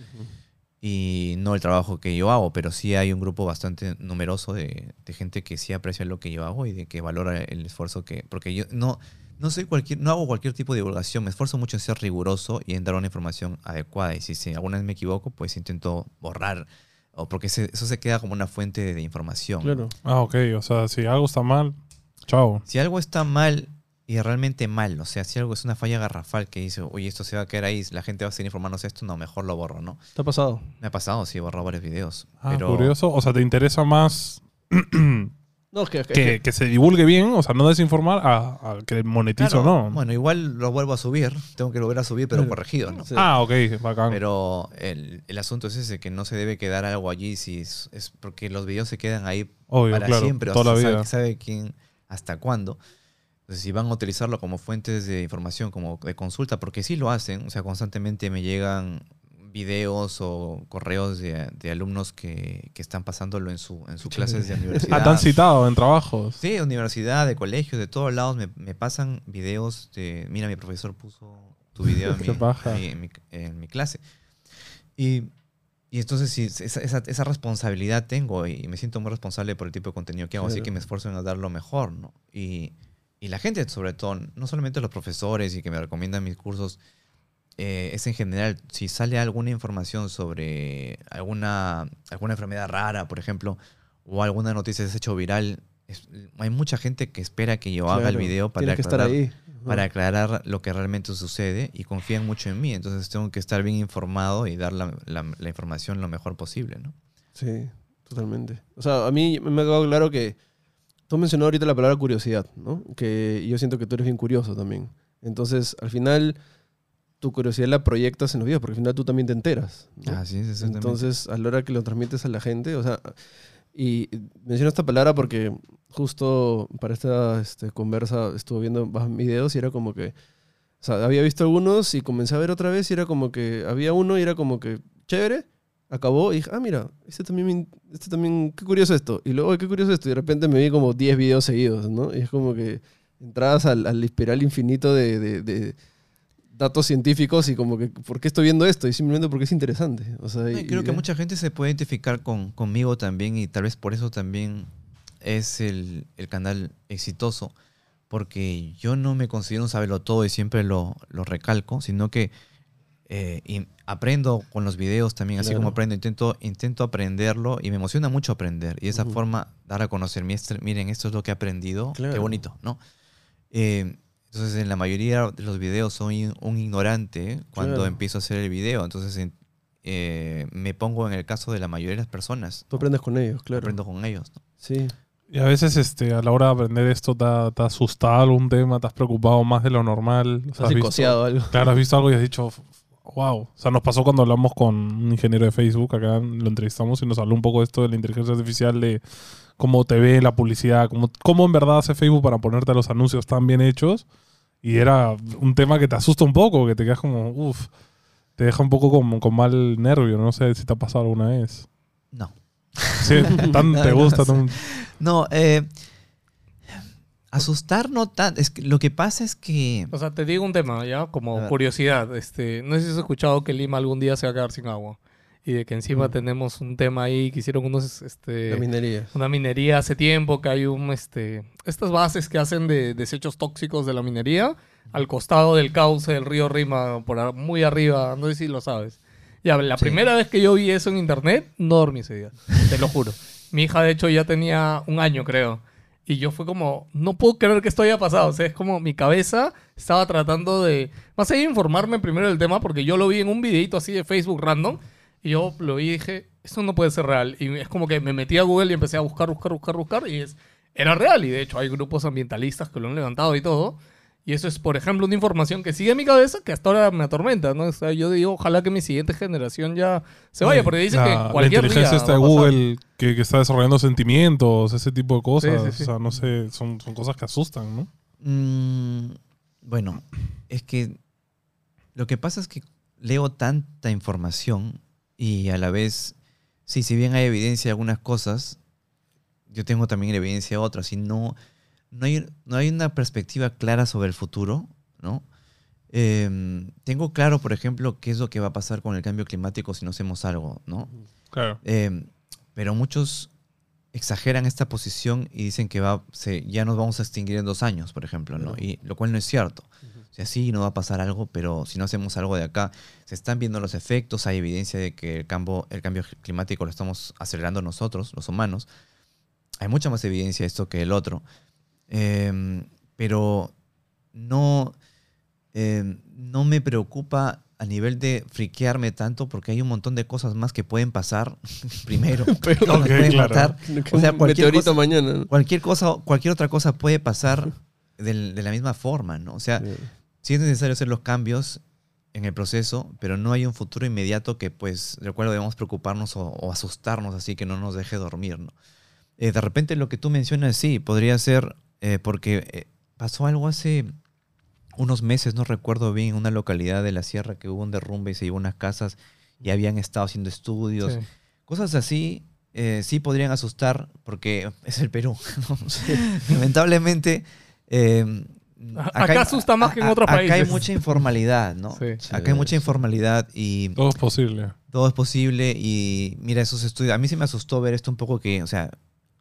y no el trabajo que yo hago, pero sí hay un grupo bastante numeroso de, de gente que sí aprecia lo que yo hago y de que valora el esfuerzo que... Porque yo no, no, soy cualquier, no hago cualquier tipo de divulgación, me esfuerzo mucho en ser riguroso y en dar una información adecuada. Y si, si alguna vez me equivoco, pues intento borrar o porque se- eso se queda como una fuente de, de información. Claro. Ah, ok. O sea, si algo está mal, chao. Si algo está mal y realmente mal, o sea, si algo es una falla garrafal que dice, oye, esto se va a quedar ahí, la gente va a seguir informándose esto, no, mejor lo borro, ¿no? ¿Te ha pasado? Me ha pasado, sí, he borrado varios videos. Ah, pero curioso. O sea, ¿te interesa más No, que, que- que, que se divulgue bien? O sea, no desinformar a, a que monetizo Claro, o no. Bueno, igual lo vuelvo a subir, tengo que volver a subir, pero corregido, ¿no? Sí. Ah, ok, bacán. Pero el, el asunto es ese, que no se debe quedar algo allí, si es, es porque los videos se quedan ahí Obvio, para claro. siempre, o toda la sea, vida. sabe, sabe quién, hasta cuándo. Entonces, si van a utilizarlo como fuentes de información, como de consulta, porque sí lo hacen, o sea, constantemente me llegan videos o correos de, de alumnos que, que están pasándolo en su en sus clases de universidad. Ah, te han citado en trabajos. Sí, universidad, de colegios, de todos lados me, me pasan videos de, mira, mi profesor puso tu video en mi, en mi- en mi clase. Y, y entonces sí, esa, esa- esa responsabilidad tengo y me siento muy responsable por el tipo de contenido que hago, así Claro. que me esfuerzo en dar lo mejor, ¿no? Y, y la gente, sobre todo, no solamente los profesores y que me recomiendan mis cursos, eh, es en general, si sale alguna información sobre alguna, alguna enfermedad rara, por ejemplo, o alguna noticia que se ha hecho viral, es- hay mucha gente que espera que yo haga el video para Tienes que estar aclarar, ahí. para aclarar lo que realmente sucede y confían mucho en mí. Entonces tengo que estar bien informado y dar la, la- la información lo mejor posible, ¿no? Sí, totalmente. O sea, a mí me ha quedado claro que tú has mencionado ahorita la palabra curiosidad, ¿no? Que yo siento que tú eres bien curioso también. Entonces, al final, tu curiosidad la proyectas en los videos, porque al final tú también te enteras. ¿no? Así es, exactamente. Entonces, a la hora que lo transmites a la gente, o sea, y menciono esta palabra porque justo para esta este, conversa estuve viendo más videos y era como que, o sea, había visto algunos y comencé a ver otra vez y era como que, había uno y era como que, chévere, acabó y dije, ah, mira, este también, este también, qué curioso esto. Y luego, qué curioso esto. Y de repente me vi como 10 videos seguidos, ¿no? Y es como que entradas al, al espiral infinito de, de- de datos científicos y como que, ¿por qué estoy viendo esto? Y simplemente porque es interesante. O sea, No, y y- creo que mucha gente se puede identificar con, conmigo también y tal vez por eso también es el, el canal exitoso, porque yo no me considero un saberlo todo y siempre lo, lo recalco, sino que eh, y aprendo con los videos también, así como Claro. aprendo, intento, intento aprenderlo y me emociona mucho aprender y de esa Ujú. forma dar a conocer, "Mister, miren, esto es lo que he aprendido, qué Claro. bonito, ¿no? Eh, entonces, en la mayoría de los videos soy un ignorante cuando Claro. empiezo a hacer el video. Entonces, en- eh, me pongo en el caso de la mayoría de las personas. Tú aprendes con ellos, claro. Aprendo con ellos. ¿no? Sí. Y a veces este, a la hora de aprender esto te ha, asustado algún tema, te has preocupado más de lo normal. O sea, Has has visto- algo. Claro, has visto algo y has dicho, wow. O sea, nos pasó cuando hablamos con un ingeniero de Facebook, acá lo entrevistamos y nos habló un poco de esto de la inteligencia artificial, de cómo te ve la publicidad, cómo, cómo en verdad hace Facebook para ponerte los anuncios tan bien hechos. Y era un tema que te asusta un poco, que te quedas como, uff, te deja un poco con, con mal nervio. No sé si te ha pasado alguna vez. No. Sí, tan te gusta. tan- No, eh, asustar no tan. Es que lo que pasa es que. O sea, te digo un tema, ¿ya? Como curiosidad. Este, no sé si has escuchado que Lima algún día se va a quedar sin agua. Y de que encima Mm. tenemos un tema ahí que hicieron unos, este, La minería. una minería hace tiempo, que hay un, este, estas bases que hacen de desechos tóxicos de la minería al costado del cauce del río Rima, por muy arriba, no sé si lo sabes. Ya, la Sí. primera vez que yo vi eso en internet, no dormí ese día, te lo juro. Mi hija, de hecho, ya tenía un año, creo. Y yo fue como, no puedo creer que esto haya pasado. O sea, es como mi cabeza estaba tratando de, más allá de informarme primero del tema, porque yo lo vi en un videito así de Facebook random. Y yo lo vi y dije, esto no puede ser real. Y es como que me metí a Google y empecé a buscar, buscar, buscar, buscar. Y es, era real. Y de hecho hay grupos ambientalistas que lo han levantado y todo. Y eso es, por ejemplo, una información que sigue en mi cabeza que hasta ahora me atormenta, ¿no? O sea, yo digo, ojalá que mi siguiente generación ya se vaya, porque dicen la, que la cualquier día inteligencia esta de. Google que, que está desarrollando sentimientos, ese tipo de cosas. Sí, sí, sí. O sea, no sé, son, son cosas que asustan, ¿no? mm, bueno, es que. Lo que pasa es que leo tanta información y a la vez. Sí, si bien hay evidencia de algunas cosas, yo tengo también evidencia de otras. Y no, no, hay, no hay una perspectiva clara sobre el futuro, ¿no? Em, tengo claro, por ejemplo, qué es lo que va a pasar con el cambio climático si no hacemos algo, ¿no? Claro. Eh, pero muchos exageran esta posición y dicen que va, se- ya nos vamos a extinguir en dos años, por ejemplo, ¿no? Y lo cual no es cierto. O sea, sí, no va a pasar algo, pero si no hacemos algo de acá, se están viendo los efectos, hay evidencia de que el cambio, el cambio climático lo estamos acelerando nosotros, los humanos. Hay mucha más evidencia de esto que el otro. Em, pero no, em, no me preocupa a nivel de friquearme tanto porque hay un montón de cosas más que pueden pasar primero. que nos Ok, pueden claro. matar. O sea, cualquier meteorito cosa- mañana. ¿no? Cualquier cosa, cualquier otra cosa puede pasar de, la misma forma, ¿no? O sea, Sí. sí es necesario hacer los cambios en el proceso, pero no hay un futuro inmediato que, pues, del cual debemos preocuparnos o, o asustarnos así que no nos deje dormir, ¿no? Eh, de repente lo que tú mencionas, sí, podría ser eh, porque eh, pasó algo hace unos meses, no recuerdo bien, en una localidad de la sierra que hubo un derrumbe y se llevó unas casas y habían estado haciendo estudios. Sí. Cosas así eh, sí podrían asustar porque es el Perú. ¿no? Lamentablemente. eh, Acá asusta más que en otros Acá hay países. mucha informalidad, ¿no? Sí. Acá hay mucha informalidad y Todo es posible. todo es posible. Y mira, esos estudios. A mí sí me asustó ver esto un poco que, o sea,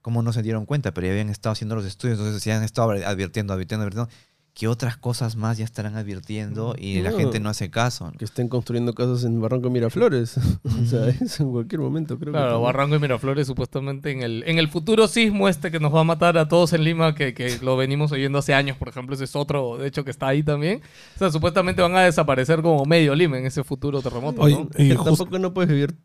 cómo no se dieron cuenta, pero ya habían estado haciendo los estudios, entonces ya han estado advirtiendo, advirtiendo, advirtiendo. Que otras cosas más ya estarán advirtiendo y la No. gente no hace caso. ¿no? Que estén construyendo casas en Barranco Miraflores. o sea, eso en cualquier momento creo. Claro. Barranco y Miraflores supuestamente en el, en el futuro sismo este que nos va a matar a todos en Lima, que, que lo venimos oyendo hace años, por ejemplo, ese es otro, de hecho, que está ahí también. O sea, supuestamente van a desaparecer como medio Lima en ese futuro terremoto, Oye, ¿no? y Que tampoco no puedes vivir.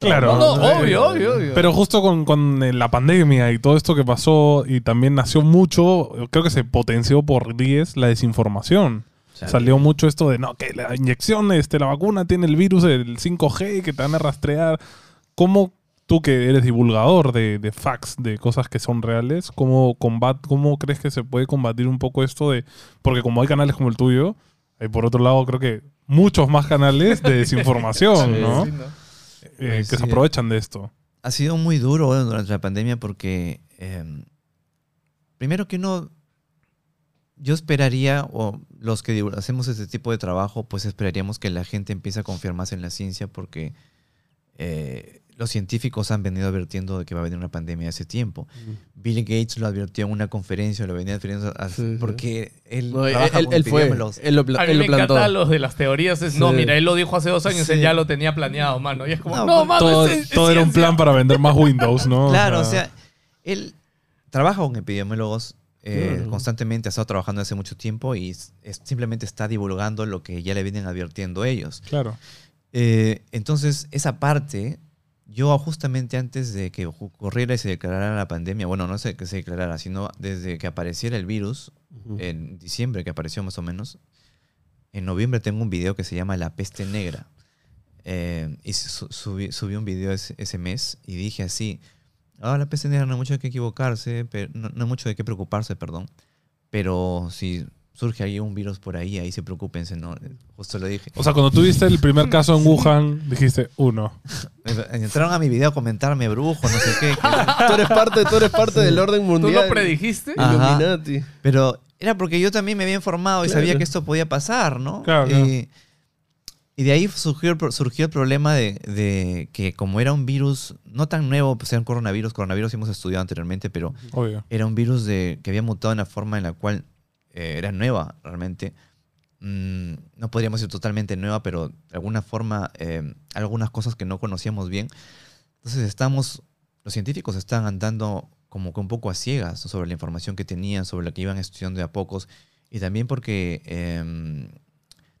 Claro. No, no, Eh, obvio, obvio, obvio. Pero justo con, con, eh, la pandemia y todo esto que pasó, y también nació mucho, creo que se potenció por 10 la desinformación. Salió mucho esto de, no, que la inyección, este, la vacuna tiene el virus del 5G, que te van a rastrear. ¿Cómo tú que eres divulgador de, de facts, de cosas que son reales, ¿cómo, combat, ¿cómo crees que se puede combatir un poco esto de... Porque como hay canales como el tuyo, hay por otro lado creo que muchos más canales de desinformación, Sí, ¿no? Sí, ¿no? Eh, que se aprovechan de esto. ha sido muy duro durante la pandemia porque em, primero que uno yo esperaría o los que hacemos este tipo de trabajo pues esperaríamos que la gente empiece a confiar más en la ciencia porque eh, los científicos han venido advirtiendo de que va a venir una pandemia hace tiempo. Bill Gates lo advirtió en una conferencia, lo venía advirtiendo a- Sí, sí. porque él No, él, trabaja él- con él fue. epidemiólogos. Él lo, A mí él me lo plantó. encanta los de las teorías. Es, No, mira, él lo dijo hace dos años, Sí. él ya lo tenía planeado, mano. Y es como, No, no, pues, mano, todo es- es todo era un ciencia". plan para vender más Windows, ¿no? Claro, o sea, él trabaja con epidemiólogos eh, Claro. constantemente, ha estado trabajando hace mucho tiempo y es- es- simplemente está divulgando lo que ya le vienen advirtiendo ellos. Claro. Eh, entonces, esa parte, yo justamente antes de que ocurriera y se declarara la pandemia, bueno, no sé que se declarara, sino desde que apareciera el virus, en diciembre que apareció más o menos, en noviembre tengo un video que se llama La Peste Negra. Eh, y su- subí, subí un video ese, ese mes y dije así, ah, la peste negra no hay mucho de qué equivocarse, pero, no, no hay mucho de qué preocuparse, perdón, pero si surge ahí un virus por ahí, ahí se preocupense, ¿no? Justo lo dije. O sea, cuando tuviste el primer caso en Wuhan, dijiste uno. Entraron a mi video a comentarme brujo, no sé qué. que- Tú eres parte, tú eres parte del orden ¿Tú mundial. lo predijiste? Ajá. Illuminati. Pero era porque yo también me había informado y Claro. sabía que esto podía pasar, ¿no? Claro, claro. Y, y de ahí surgió surgió el problema de, de que como era un virus no tan nuevo, pues era un coronavirus, coronavirus hemos estudiado anteriormente, pero Obvio. era un virus de, que había mutado en la forma en la cual eh, era nueva realmente. Mm, no podríamos decir totalmente nueva, pero de alguna forma eh, algunas cosas que no conocíamos bien. Entonces estamos, los científicos están andando como que un poco a ciegas sobre la información que tenían, sobre la que iban estudiando de a pocos, y también porque eh,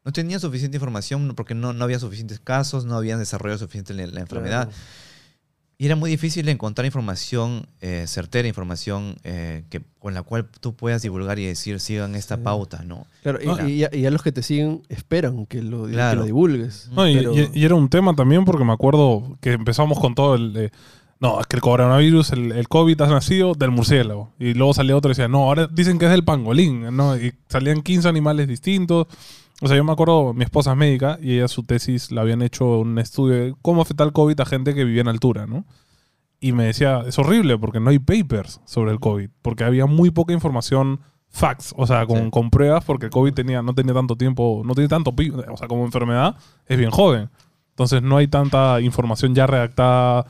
no tenían suficiente información, porque no, no había suficientes casos, no habían desarrollado suficiente la, la enfermedad. Claro. Y era muy difícil encontrar información eh, certera, información eh, que, con la cual tú puedas divulgar y decir, sigan esta Sí. pauta, ¿no? Claro, y, Ah. y ya, y ya los que te siguen esperan que lo, que Claro. lo divulgues. No, y, Pero- y- y era un tema también porque me acuerdo que empezamos con todo el... de, no, es que el coronavirus, el, el COVID ha nacido del murciélago. Y luego salía otro y decía, no, ahora dicen que es del pangolín, ¿no? Y salían 15 animales distintos. O sea, yo me acuerdo, mi esposa es médica y ella su tesis la habían hecho un estudio de cómo afecta el COVID a gente que vivía en altura, ¿no? Y me decía, es horrible porque no hay papers sobre el COVID, porque había muy poca información facts, o sea, con, Sí. con pruebas, porque el COVID tenía, no tenía tanto tiempo, no tiene tanto, o sea, como enfermedad, es bien joven. Entonces no hay tanta información ya redactada,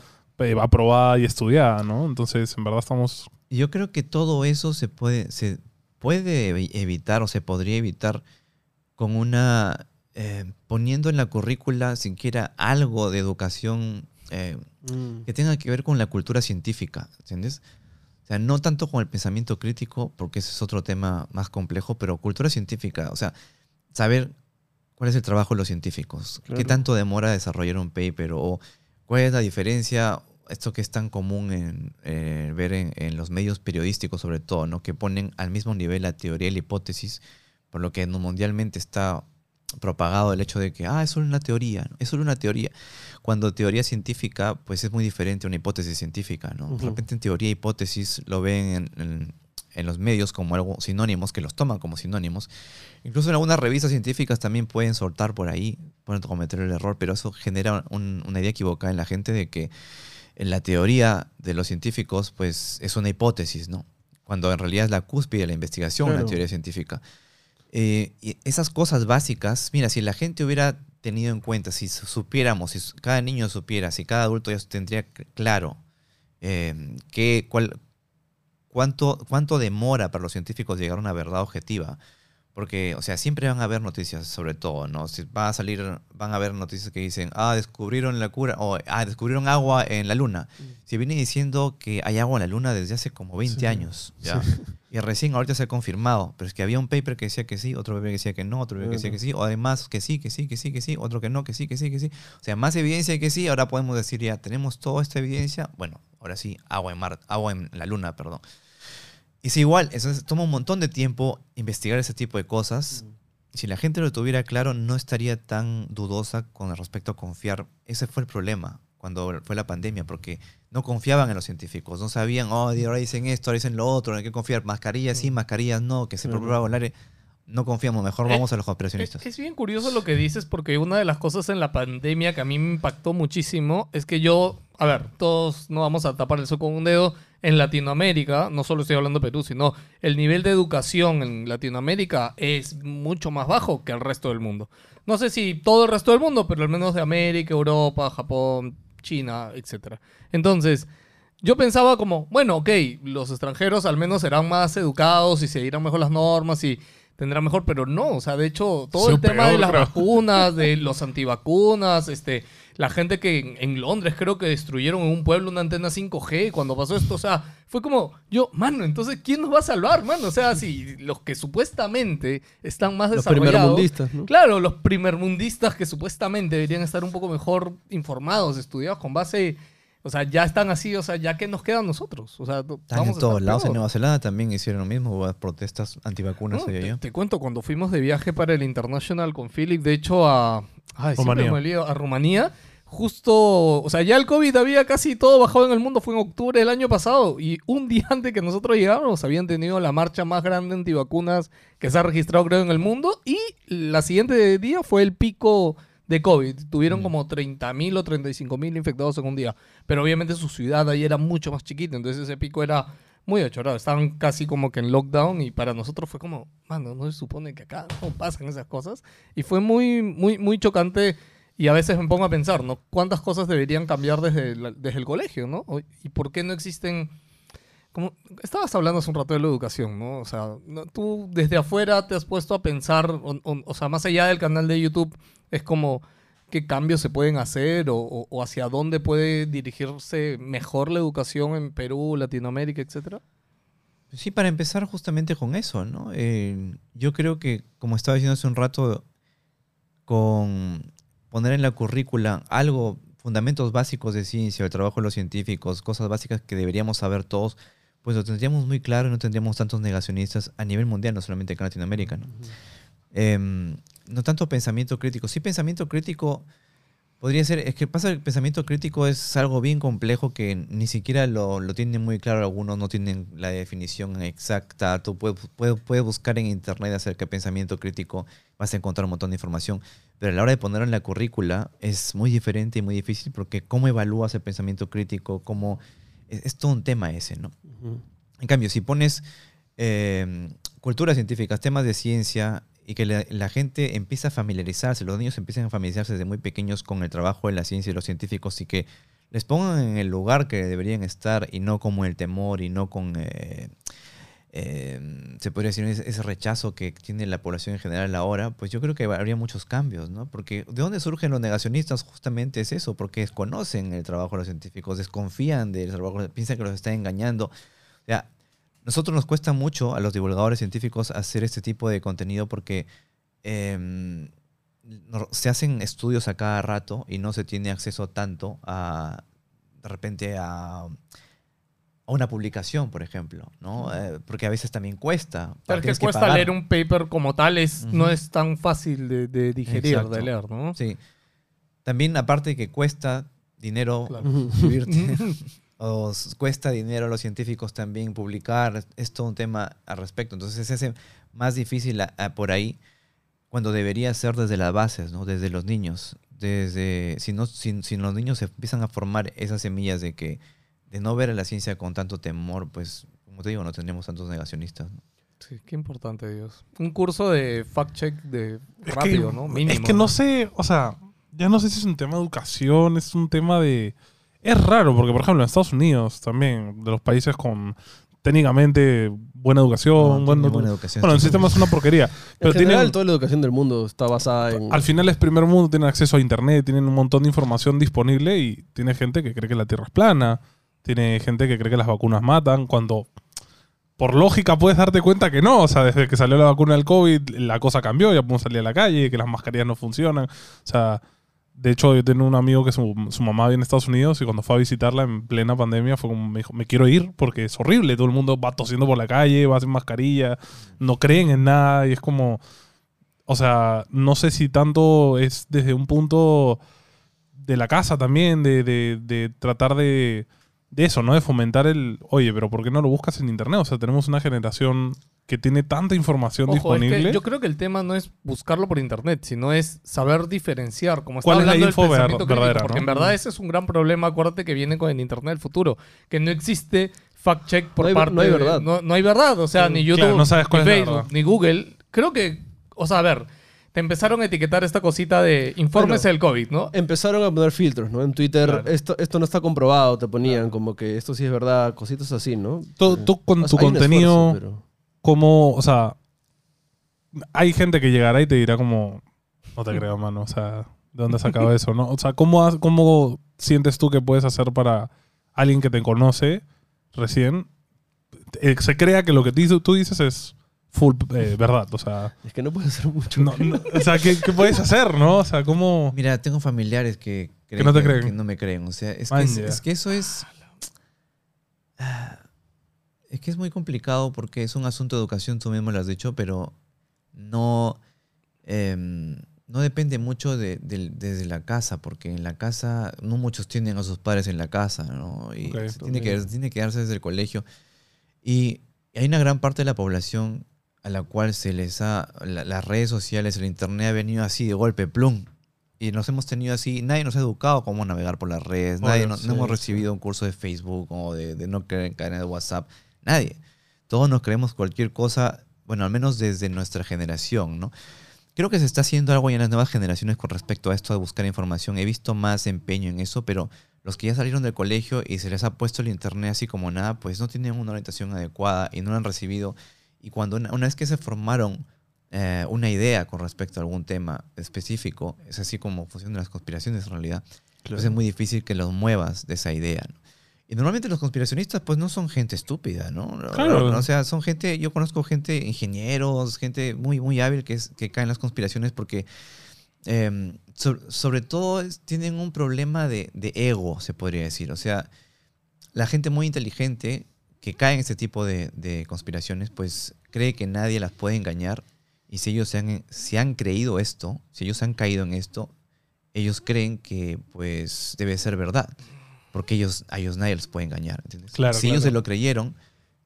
aprobada y estudiada, ¿no? Entonces, en verdad estamos... Yo creo que todo eso se puede, se puede evi- evitar o se podría evitar con una, eh, poniendo en la currícula siquiera algo de educación eh, Mm. que tenga que ver con la cultura científica, ¿entiendes? O sea, no tanto con el pensamiento crítico, porque ese es otro tema más complejo, pero cultura científica, o sea, saber cuál es el trabajo de los científicos, Claro. qué tanto demora desarrollar un paper o cuál es la diferencia, esto que es tan común en, eh, ver en, en los medios periodísticos sobre todo, ¿no? que ponen al mismo nivel la teoría y la hipótesis, por lo que mundialmente está propagado el hecho de que, ah, es solo una teoría, ¿no? es solo una teoría. Cuando teoría científica, pues es muy diferente a una hipótesis científica, ¿no? De repente en teoría e hipótesis lo ven en, en- en los medios como algo sinónimos, que los toman como sinónimos. Incluso en algunas revistas científicas también pueden soltar por ahí, pueden cometer el error, pero eso genera un- una idea equivocada en la gente de que en la teoría de los científicos, pues es una hipótesis, ¿no? Cuando en realidad es la cúspide de la investigación, Claro. la teoría científica. Eh, y esas cosas básicas, mira, si la gente hubiera tenido en cuenta, si su- supiéramos, si cada niño supiera, si cada adulto ya tendría claro eh, qué- cuál, cuánto, cuánto demora para los científicos llegar a una verdad objetiva. Porque, o sea, siempre van a haber noticias sobre todo, ¿no? Si va a salir, van a haber noticias que dicen, ah, descubrieron la cura, o ah, descubrieron agua en la luna. Se viene diciendo que hay agua en la luna desde hace como 20 Sí. años, ¿ya? Y recién ahorita se ha confirmado, pero es que había un paper que decía que sí, otro paper que decía que no, otro paper que decía que sí, o además que sí, que sí, que sí, que sí, otro que no, que sí, que sí, que sí. O sea, más evidencia que sí, ahora podemos decir ya, tenemos toda esta evidencia, bueno, ahora sí, agua en Marte, agua en la luna, perdón. Y es igual, eso es- toma un montón de tiempo investigar ese tipo de cosas. Si la gente lo tuviera claro, no estaría tan dudosa con respecto a confiar. Ese fue el problema cuando fue la pandemia, porque no confiaban en los científicos, no sabían, oh, ahora dicen esto, ahora dicen lo otro, hay que confiar, mascarillas sí, mascarillas no, que se Claro. promueva volar. No confiamos, mejor Eh, vamos a los Es, conspiracionistas. es bien curioso lo que dices porque una de las cosas en la pandemia que a mí me impactó muchísimo es que yo, a ver, todos no vamos a tapar el sol con un dedo, en Latinoamérica, no solo estoy hablando de Perú, sino el nivel de educación en Latinoamérica es mucho más bajo que el resto del mundo. No sé si todo el resto del mundo, pero al menos de América, Europa, Japón, China, etc. Entonces, yo pensaba como, bueno, ok, los extranjeros al menos serán más educados y seguirán mejor las normas y tendrán mejor, pero no, o sea, de hecho, todo el tema de las vacunas, de los antivacunas, este, la gente que en, en Londres creo que destruyeron en un pueblo una antena 5G cuando pasó esto, o sea, fue como, yo, mano, entonces, ¿quién nos va a salvar, mano? O sea, si los que supuestamente están más Los desarrollados... primermundistas, ¿no? Claro, los primermundistas que supuestamente deberían estar un poco mejor informados, estudiados con base, o sea, ya están así, o sea, ya que nos queda a nosotros, o sea, Están vamos en todos lados. En. Nueva Zelanda también hicieron lo mismo, hubo protestas antivacunas, No, te, cuento, cuando fuimos de viaje para el International con Philip, de hecho a, ay, siempre Rumanía. me lío, a Rumanía, justo, o sea, ya el COVID había casi todo bajado en el mundo, fue en octubre del año pasado, y un día antes que nosotros llegáramos habían tenido la marcha más grande antivacunas que se ha registrado creo en el mundo, y la siguiente día fue el pico de COVID. Tuvieron Mm. como 30.000 o 35.000 infectados en un día. Pero obviamente su ciudad ahí era mucho más chiquita, entonces ese pico era muy achorado. Estaban casi como que en lockdown y para nosotros fue como, mano, no se supone que acá no pasan esas cosas. Y fue muy, muy, muy chocante y a veces me pongo a pensar, ¿no? ¿Cuántas cosas deberían cambiar desde, la- desde el colegio, ¿no? ¿Y por qué no existen... Como, estabas hablando hace un rato de la educación, ¿no? O sea, tú desde afuera te has puesto a pensar, o, sea, más allá del canal de YouTube, es como qué cambios se pueden hacer o hacia dónde puede dirigirse mejor la educación en Perú, Latinoamérica, etcétera. Sí, para empezar justamente con eso, ¿no? Eh, yo creo que, como estaba diciendo hace un rato, con poner en la currícula algo, fundamentos básicos de ciencia, el trabajo de los científicos, cosas básicas que deberíamos saber todos, pues lo tendríamos muy claro y no tendríamos tantos negacionistas a nivel mundial, no solamente acá en Latinoamérica, ¿no? Em, no tanto pensamiento crítico. Sí, pensamiento crítico podría ser. Es que pasa el pensamiento crítico es algo bien complejo que ni siquiera lo, lo tienen muy claro. Algunos no tienen la definición exacta. Tú puedes, puedes, puedes buscar en internet acerca de pensamiento crítico, vas a encontrar un montón de información. Pero a la hora de ponerlo en la currícula es muy diferente y muy difícil porque cómo evalúas el pensamiento crítico, cómo. Es, es todo un tema ese, ¿no? En cambio, si pones eh, culturas científicas, temas de ciencia, y que la, la gente empieza a familiarizarse, los niños empiezan a familiarizarse desde muy pequeños con el trabajo de la ciencia y los científicos y que les pongan en el lugar que deberían estar y no como el temor y no con eh, eh, se podría decir, ese, rechazo que tiene la población en general ahora, pues yo creo que habría muchos cambios, ¿no? Porque ¿de dónde surgen los negacionistas? Justamente es eso, porque desconocen el trabajo de los científicos, desconfían del trabajo, piensan que los están engañando. O sea, nosotros nos cuesta mucho a los divulgadores científicos hacer este tipo de contenido porque em, se hacen estudios a cada rato y no se tiene acceso tanto a, de repente, a, a una publicación, por ejemplo, ¿no? Eh, porque a veces también cuesta. Pero es que cuesta pagar. leer un paper como tal, es, no es tan fácil de, de digerir, Exacto. de leer, ¿no? Sí. También, aparte de que cuesta dinero Claro. vivirte, o s- cuesta dinero a los científicos también publicar, es todo un tema al respecto. Entonces se hace más difícil a- a por ahí cuando debería ser desde las bases, ¿no? desde los niños. Desde, si, no, si, si los niños se empiezan a formar esas semillas de que de no ver a la ciencia con tanto temor, pues, como te digo, no tendríamos tantos negacionistas. ¿no? Sí, qué importante, Dios. Un curso de fact-check de Es rápido, que, ¿no? Mínimo. Es que no sé, o sea, ya no sé si es un tema de educación, es un tema de... Es raro, porque por ejemplo en Estados Unidos también, de los países con técnicamente buena educación, No, buen- buena educación. bueno, el sistema es una porquería, pero en general, tienen, toda la educación del mundo está basada en... al final es primer mundo, tienen acceso a internet, tienen un montón de información disponible y tiene gente que cree que la Tierra es plana, tiene gente que cree que las vacunas matan, cuando por lógica puedes darte cuenta que no, o sea, desde que salió la vacuna del COVID la cosa cambió, ya podemos salir a la calle, que las mascarillas no funcionan, o sea, de hecho yo tengo un amigo que su, mamá vive en Estados Unidos y cuando fue a visitarla en plena pandemia fue como, me dijo, me quiero ir porque es horrible, todo el mundo va tosiendo por la calle, va sin mascarilla, no creen en nada y es como... O sea, no sé si tanto es desde un punto de la casa también, de- de tratar de, de eso, ¿no? De fomentar el, oye, pero ¿por qué no lo buscas en internet? O sea, tenemos una generación que tiene tanta información Ojo, es disponible. que yo creo que el tema no es buscarlo por internet, sino es saber diferenciar, como ¿Cuál está es la hablando del info ver- pensamiento crítico, verdadera, porque no? en verdad ese es un gran problema, acuérdate que viene con el internet del futuro, que no existe fact check por No hay- parte no hay de- verdad. no, no hay verdad, o sea, Sí, ni claro, YouTube, no sabes cuál ni es Facebook, ni Google. Creo que, o sea, a ver, te empezaron a etiquetar esta cosita de informes Bueno, del COVID, ¿no? Empezaron a poner filtros, ¿no? En Twitter, Claro. esto, esto no está comprobado, te ponían como que esto sí es verdad, cositas así, ¿no? Tú, tú con O sea, tu contenido, esfuerzo, pero- ¿cómo, o sea, hay gente que llegará y te dirá como, no te creo, mano, o sea, ¿de dónde has sacado eso, no? O sea, ¿cómo, has- ¿cómo sientes tú que puedes hacer para alguien que te conoce recién? eh, se crea que lo que tú dices es full eh, verdad, o sea, Es que no puedes hacer mucho. no- no- o sea ¿qué, qué puedes hacer, no? O sea, ¿cómo...? Mira, tengo familiares que, creen no te creen. que no me creen. O sea, es que, es, que eso es. Ah, Es que es muy complicado porque es un asunto de educación, tú mismo lo has dicho, pero no, em, no depende mucho de, desde la casa, porque en la casa no muchos tienen a sus padres en la casa, ¿no? Y Ok, se tiene, que, tiene que darse desde el colegio. Y hay una gran parte de la población a la cual se les ha, la- las redes sociales, el internet ha venido así de golpe, plum. Y nos hemos tenido así, nadie nos ha educado cómo navegar por las redes, nadie no, sí, no hemos sí. recibido un curso de Facebook o de, de no creer en cadena de WhatsApp, nadie. Todos nos creemos cualquier cosa, bueno, al menos desde nuestra generación, ¿no? Creo que se está haciendo algo ya en las nuevas generaciones con respecto a esto de buscar información. He visto más empeño en eso, pero los que ya salieron del colegio y se les ha puesto el internet así como nada, pues no tienen una orientación adecuada y no han recibido. Y cuando una, una vez que se formaron eh, una idea con respecto a algún tema específico, es así como funcionan las conspiraciones en realidad, pues es muy difícil que los muevas de esa idea. ¿no? Y normalmente los conspiracionistas pues no son gente estúpida, ¿no? Claro. O sea, son gente, yo conozco gente, ingenieros, gente muy, muy hábil que, es, que cae en las conspiraciones porque eh, so- sobre todo es- tienen un problema de, de ego, se podría decir. O sea, la gente muy inteligente que cae en este tipo de, de conspiraciones, pues cree que nadie las puede engañar. Y si ellos se han, creído esto, si ellos han caído en esto, ellos creen que pues debe ser verdad. Porque ellos, a ellos nadie les puede engañar. ¿entiendes? Claro, si ellos se lo creyeron,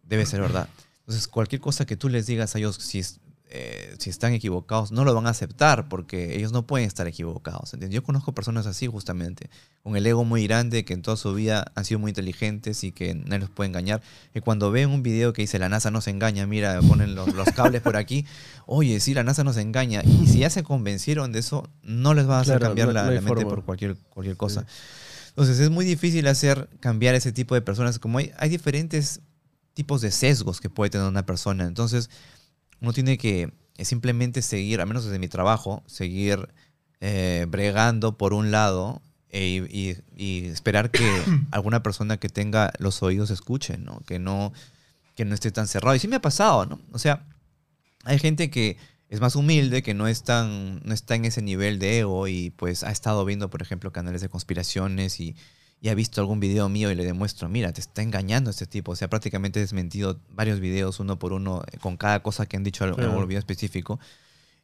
debe ser verdad. Entonces, cualquier cosa que tú les digas a ellos, si, es- eh, si están equivocados, no lo van a aceptar porque ellos no pueden estar equivocados. ¿entiendes? Yo conozco personas así justamente, con el ego muy grande, que en toda su vida han sido muy inteligentes y que nadie los puede engañar. Que cuando ven un video que dice la NASA no se engaña, mira, ponen los, los cables por aquí, oye, sí, la NASA no se engaña. Y si ya se convencieron de eso, no les va a hacer Claro, cambiar no- la, no la mente forma. por cualquier, cualquier cosa. Entonces es muy difícil hacer cambiar ese tipo de personas. Como hay, hay diferentes tipos de sesgos que puede tener una persona. Entonces, uno tiene que eh, simplemente seguir, al menos desde mi trabajo, seguir eh, bregando por un lado e- y, y esperar que alguna persona que tenga los oídos escuche, ¿no? Que no, que no esté tan cerrado. Y sí me ha pasado, ¿no? O sea, hay gente que es más humilde, que no, es tan, no está en ese nivel de ego y pues ha estado viendo, por ejemplo, canales de conspiraciones y, y ha visto algún video mío y le demuestro, mira, te está engañando este tipo. O sea, prácticamente he desmentido varios videos uno por uno eh, con cada cosa que han dicho en algún video específico.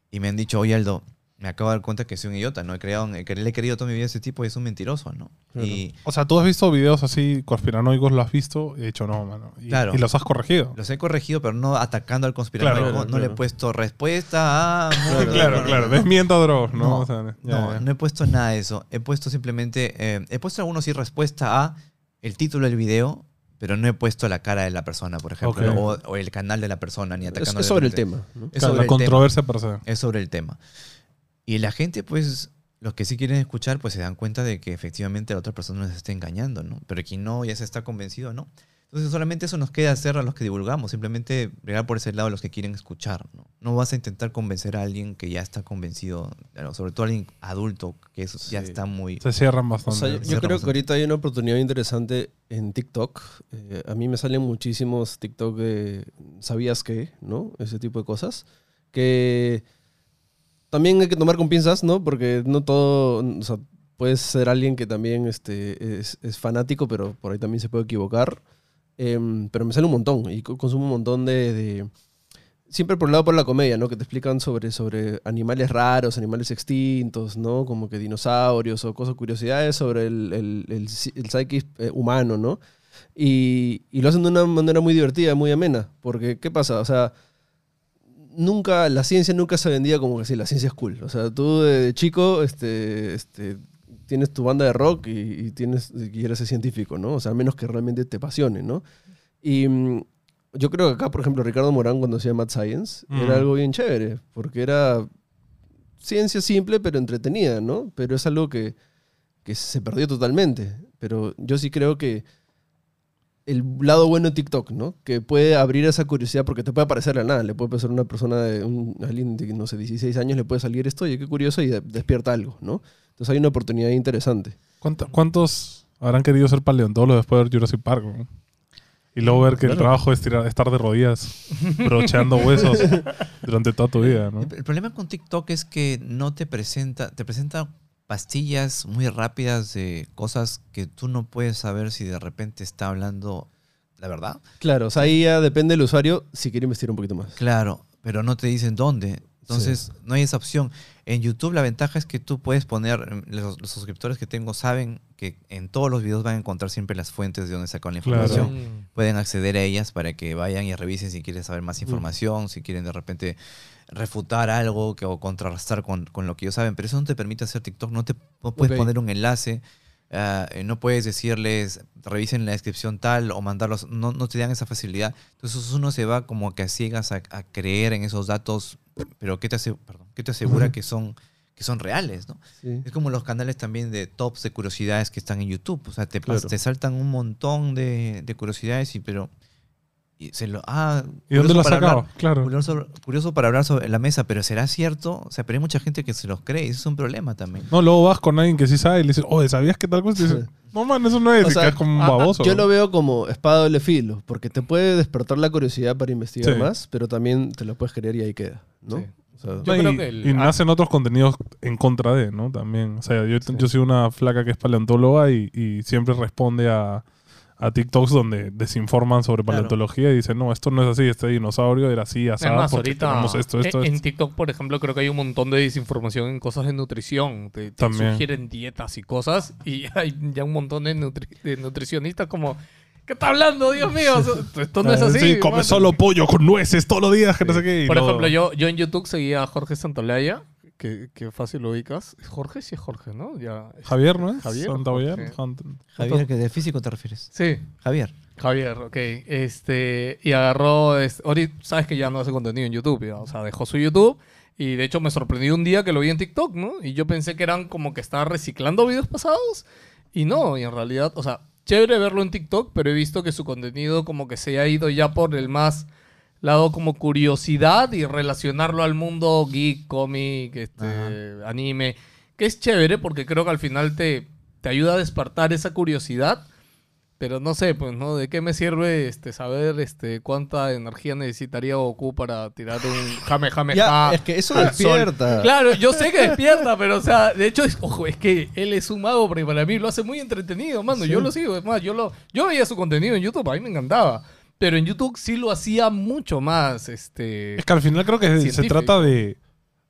Y me han dicho, oye Aldo, me acabo de dar cuenta que soy un idiota, ¿no? He creado, le he querido toda mi vida a este tipo y es un mentiroso, ¿no? Claro. Y O sea, tú has visto videos así conspiranoicos, lo has visto, y he dicho no, mano. Y, Claro. y los has corregido. los he corregido, pero no atacando al conspiranoico. Claro, no le he puesto respuesta a... Claro, Claro. Desmienta a Dross, ¿no? No, O sea, ya, no, ya. no he puesto nada de eso. He puesto simplemente, eh, he puesto algunos sí respuesta a el título del video, pero no he puesto la cara de la persona, por ejemplo, o, o el canal de la persona, ni Es, atacando. es sobre el tema. ¿no? Es Claro, sobre la el tema. controversia per se. Es sobre el tema. Y la gente, pues, los que sí quieren escuchar, pues se dan cuenta de que efectivamente la otra persona nos está engañando, ¿no? Pero quien no ya se está convencido, ¿no? Entonces solamente eso nos queda hacer a los que divulgamos, simplemente bregar por ese lado a los que quieren escuchar, ¿no? No vas a intentar convencer a alguien que ya está convencido, claro, sobre todo a alguien adulto, que eso ya Sí. está muy... Se cierran O bastante. sea, yo, creo que bastante. ahorita hay una oportunidad interesante en TikTok. Eh, a mí me salen muchísimos TikTok de ¿sabías qué? ¿No? Ese tipo de cosas. Que también hay que tomar con pinzas, ¿no? Porque no todo. O sea, puedes ser alguien que también este, es, es fanático, pero por ahí también se puede equivocar. Em, pero me sale un montón y co- consumo un montón de. de- siempre por el lado por la comedia, ¿no? Que te explican sobre, sobre animales raros, animales extintos, ¿no? Como que dinosaurios o cosas, curiosidades sobre el, el, el, el psiquis eh, humano, ¿no? Y, y lo hacen de una manera muy divertida, muy amena. Porque, ¿qué pasa? O sea, nunca, la ciencia nunca se vendía como que sí, la ciencia es cool. O sea, tú de, chico este, este, tienes tu banda de rock y, y tienes, y eres científico, ¿no? O sea, al menos que realmente te apasione, ¿no? Y mm, yo creo que acá, por ejemplo, Ricardo Morán cuando hacía Mad Science, Mm. era algo bien chévere, porque era ciencia simple pero entretenida, ¿no? Pero es algo que, que se perdió totalmente. Pero yo sí creo que el lado bueno de TikTok, ¿no? Que puede abrir esa curiosidad porque te puede aparecer a nada. Le puede pasar a una persona de un, alguien de, no sé, 16 años, le puede salir esto, oye, qué curioso, y de- despierta algo, ¿no? Entonces hay una oportunidad interesante. ¿Cuánto- ¿Cuántos habrán querido ser paleontólogos después de ver Jurassic Park? no? Y luego ver que el trabajo es tirar- estar de rodillas, brocheando huesos durante toda tu vida, ¿no? El, el problema con TikTok es que no te presenta, te presenta pastillas muy rápidas de cosas que tú no puedes saber si de repente está hablando la verdad. Claro, o sea, ahí ya depende del usuario si quiere investigar un poquito más. Claro, pero no te dicen dónde. Entonces, no hay esa opción. En YouTube la ventaja es que tú puedes poner, mm, los, los suscriptores que tengo saben que en todos los videos van a encontrar siempre las fuentes de donde sacan la información. Mm. Pueden acceder a ellas para que vayan y revisen si quieren saber más información, si quieren de repente refutar algo que, o contrarrestar con, con lo que ellos saben. Pero eso no te permite hacer TikTok. No, te, no puedes poner un enlace. ah, eh, no puedes decirles, revisen la descripción tal o mandarlos. No, no te dan esa facilidad. Entonces uno se va como que a ciegas a, a creer en esos datos. Pero ¿qué te, perdón, ¿qué te asegura que, son, que son reales? ¿no? Sí. Es como los canales también de tops de curiosidades que están en YouTube. O sea, te, Claro. te saltan un montón de, de curiosidades y pero... Y se lo, ah, ¿Y dónde lo has sacado? hablar- Claro. curioso, curioso para hablar sobre la mesa, pero ¿será cierto? O sea, pero hay mucha gente que se los cree y eso es un problema también. No, luego vas con alguien que sí sabe y le dices, oye, ¿sabías que tal cosa? Y dices, no, man, eso no es. O sea, como un baboso. Yo lo veo como espada de doble filo, porque te puede despertar la curiosidad para investigar Sí. más, pero también te lo puedes creer y ahí queda, ¿no? Sí. O sea, Yo creo y, que el- y ah. nacen otros contenidos en contra de, ¿no? También. O sea, yo, yo soy una flaca que es paleontóloga y, y siempre responde a, a TikToks donde desinforman sobre Claro. paleontología y dicen, no, esto no es así, este dinosaurio era así, así, Es más, porque ahorita tenemos esto, esto, en, esto. TikTok, por ejemplo, creo que hay un montón de desinformación en cosas de nutrición. Te, te También. sugieren dietas y cosas y hay ya un montón de, nutri- de nutricionistas como... ¿Qué está hablando, Dios mío? Esto- no es Ah, así. Sí, come mano. solo pollo con nueces todos los días, que no sé qué. Por no- ejemplo, yo, yo en YouTube seguía a Jorge Santolaya, que, que fácil lo ubicas. ¿Es Jorge? Sí, es Jorge, ¿no? Ya, Javier, ¿no es? Javier, Santaoyer, Jorge. Sant- Javier, que de físico te refieres. Sí, Javier. Javier, ok. Este, y agarró. es- ahorita sabes que ya no hace contenido en YouTube, ya, o sea, dejó su YouTube. Y de hecho me sorprendió un día que lo vi en TikTok, ¿no? Y yo pensé que eran como que estaba reciclando videos pasados. Y no, y en realidad, o sea, chévere verlo en TikTok, pero he visto que su contenido como que se ha ido ya por el más lado como curiosidad y relacionarlo al mundo geek, cómic, este, anime, que es chévere porque creo que al final te, te ayuda a despertar esa curiosidad. Pero no sé, pues, ¿no? ¿De qué me sirve este, saber este, cuánta energía necesitaría Goku para tirar un jame jame Ya, ja es que eso sol? despierta. Claro, yo sé que despierta, pero o sea, de hecho, es, ojo, es que él es un mago, porque para mí lo hace muy entretenido, mano. Yo lo sigo, es más, yo lo, yo veía su contenido en YouTube, a mí me encantaba. Pero en YouTube sí lo hacía mucho más, este... Es que al final creo que se trata de,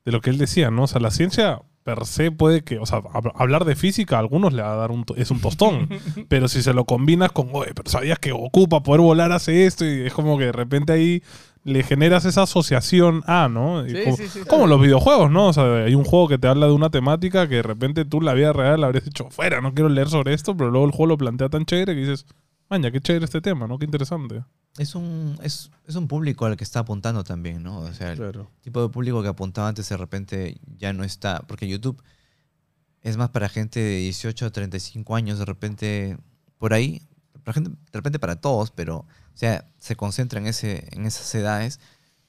de lo que él decía, ¿no? O sea, la ciencia per se puede que, o sea, hab- hablar de física a algunos le va a dar un, es un tostón, pero si se lo combinas con, oye, pero sabías que Goku para poder volar hace esto y es como que de repente ahí le generas esa asociación a, ¿no? Sí, como, sí, sí, como los videojuegos, ¿no? O sea, hay un juego que te habla de una temática que de repente tú en la vida real habrías dicho, fuera, no quiero leer sobre esto, pero luego el juego lo plantea tan chévere que dices, maña, qué chévere este tema, ¿no? Qué interesante. Es un, es, es un público al que está apuntando también, ¿no? O sea, el Claro. tipo de público que apuntaba antes de repente ya no está. Porque YouTube es más para gente de 18 a 35 años, de repente por ahí. Para gente, de repente para todos, pero o sea, se concentra en, ese, en esas edades.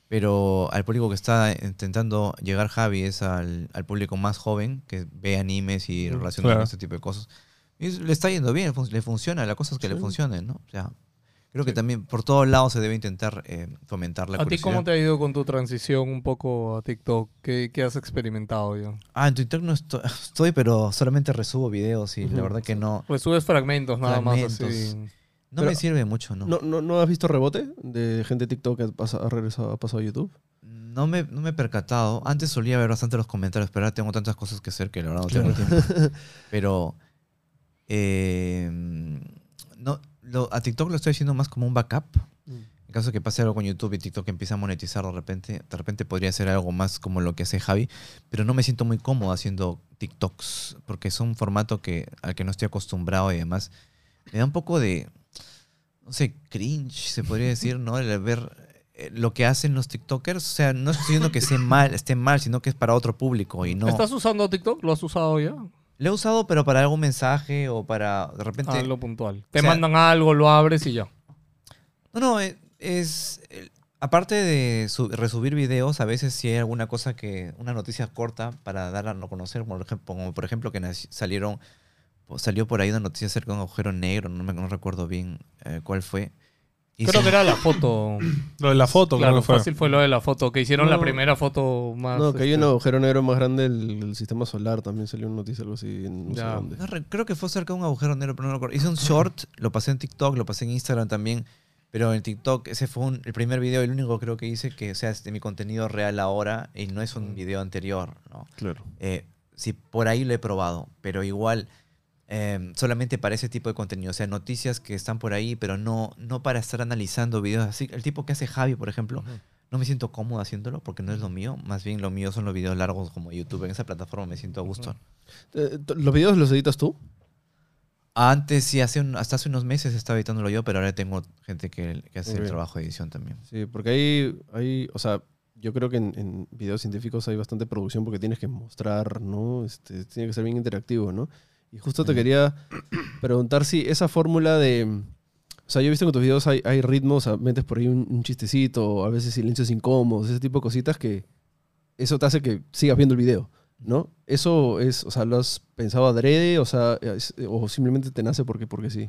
Pero al público que está intentando llegar Javi es al, al público más joven que ve animes y Mm, relaciona claro. con este tipo de cosas. Y le está yendo bien, le funciona, la cosa es que le Sí. funcione, ¿no? O sea, creo que también por todos lados se debe intentar eh, fomentar la ¿A ti cómo te ha ido con tu transición un poco a TikTok? ¿Qué, qué has experimentado ya? Ah, en Twitter no estoy, estoy, pero solamente resubo videos y la Ujú. verdad que no, Pues subes fragmentos nada más así. Fragmentos. no Pero- me sirve mucho, ¿no? ¿No, no, ¿No has visto rebote de gente de TikTok que ha, pasa- ha regresado, ha pasado a YouTube? No me, no me he percatado. Antes solía ver bastante los comentarios, pero ahora tengo tantas cosas que hacer que la verdad no tengo tiempo. Pero eh, no, lo- a TikTok lo estoy haciendo más como un backup. En caso de que pase algo con YouTube y TikTok empieza a monetizar de repente, de repente podría ser algo más como lo que hace Javi, pero no me siento muy cómodo haciendo TikToks porque es un formato que, al que no estoy acostumbrado y además me da un poco de, no sé, cringe, se podría decir, ¿no? El ver eh, lo que hacen los TikTokers, o sea, no estoy diciendo que esté mal, esté mal, sino que es para otro público y no... ¿Estás usando TikTok? ¿Lo has usado ya? Lo he usado, pero para algún mensaje o para, de repente... Lo puntual. Te sea- mandan algo, lo abres y ya. No, no, eh, es. Aparte de su- resubir videos, a veces si hay alguna cosa que. Una noticia corta para dar a no conocer, por ejemplo, como por ejemplo que salieron. Salió por ahí una noticia acerca de un agujero negro, no, me, no recuerdo bien eh, cuál fue. Y Creo sí, que era la foto. Lo de la foto, claro, creo que fue. fácil fue lo de la foto. Que hicieron la No. primera foto más. No, que hay un este, agujero negro más grande del, del sistema solar. También salió una noticia, algo así. En no sé dónde. no creo que fue cerca de un agujero negro, pero no recuerdo. Hice un short, lo pasé en TikTok, lo pasé en Instagram también. Pero en TikTok, ese fue un- el primer video, el único creo que hice que o sea, es de mi contenido real ahora y no es un video anterior, ¿no? Claro. Eh, sí, por ahí lo he probado, pero igual eh, solamente para ese tipo de contenido. O sea, noticias que están por ahí, pero no, no para estar analizando videos así. El tipo que hace Javi, por ejemplo, no me siento cómodo haciéndolo porque no es lo mío. Más bien lo mío son los videos largos como YouTube. En esa plataforma me siento a gusto. Eh, t- ¿Los videos los editas tú? Antes sí, hace un- hasta hace unos meses estaba editándolo yo, pero ahora tengo gente que, que hace el trabajo de edición también. Sí, porque hay, hay o sea, yo creo que en, en videos científicos hay bastante producción porque tienes que mostrar, ¿no? Este, tiene que ser bien interactivo, ¿no? Y justo te quería preguntar si esa fórmula de... O sea, yo he visto que en tus videos hay, hay ritmos, metes por ahí un, un chistecito, a veces silencios incómodos, ese tipo de cositas que eso te hace que sigas viendo el video, ¿no? Eso es, o sea, ¿lo has pensado adrede? O sea, es- o simplemente te nace porque, porque sí.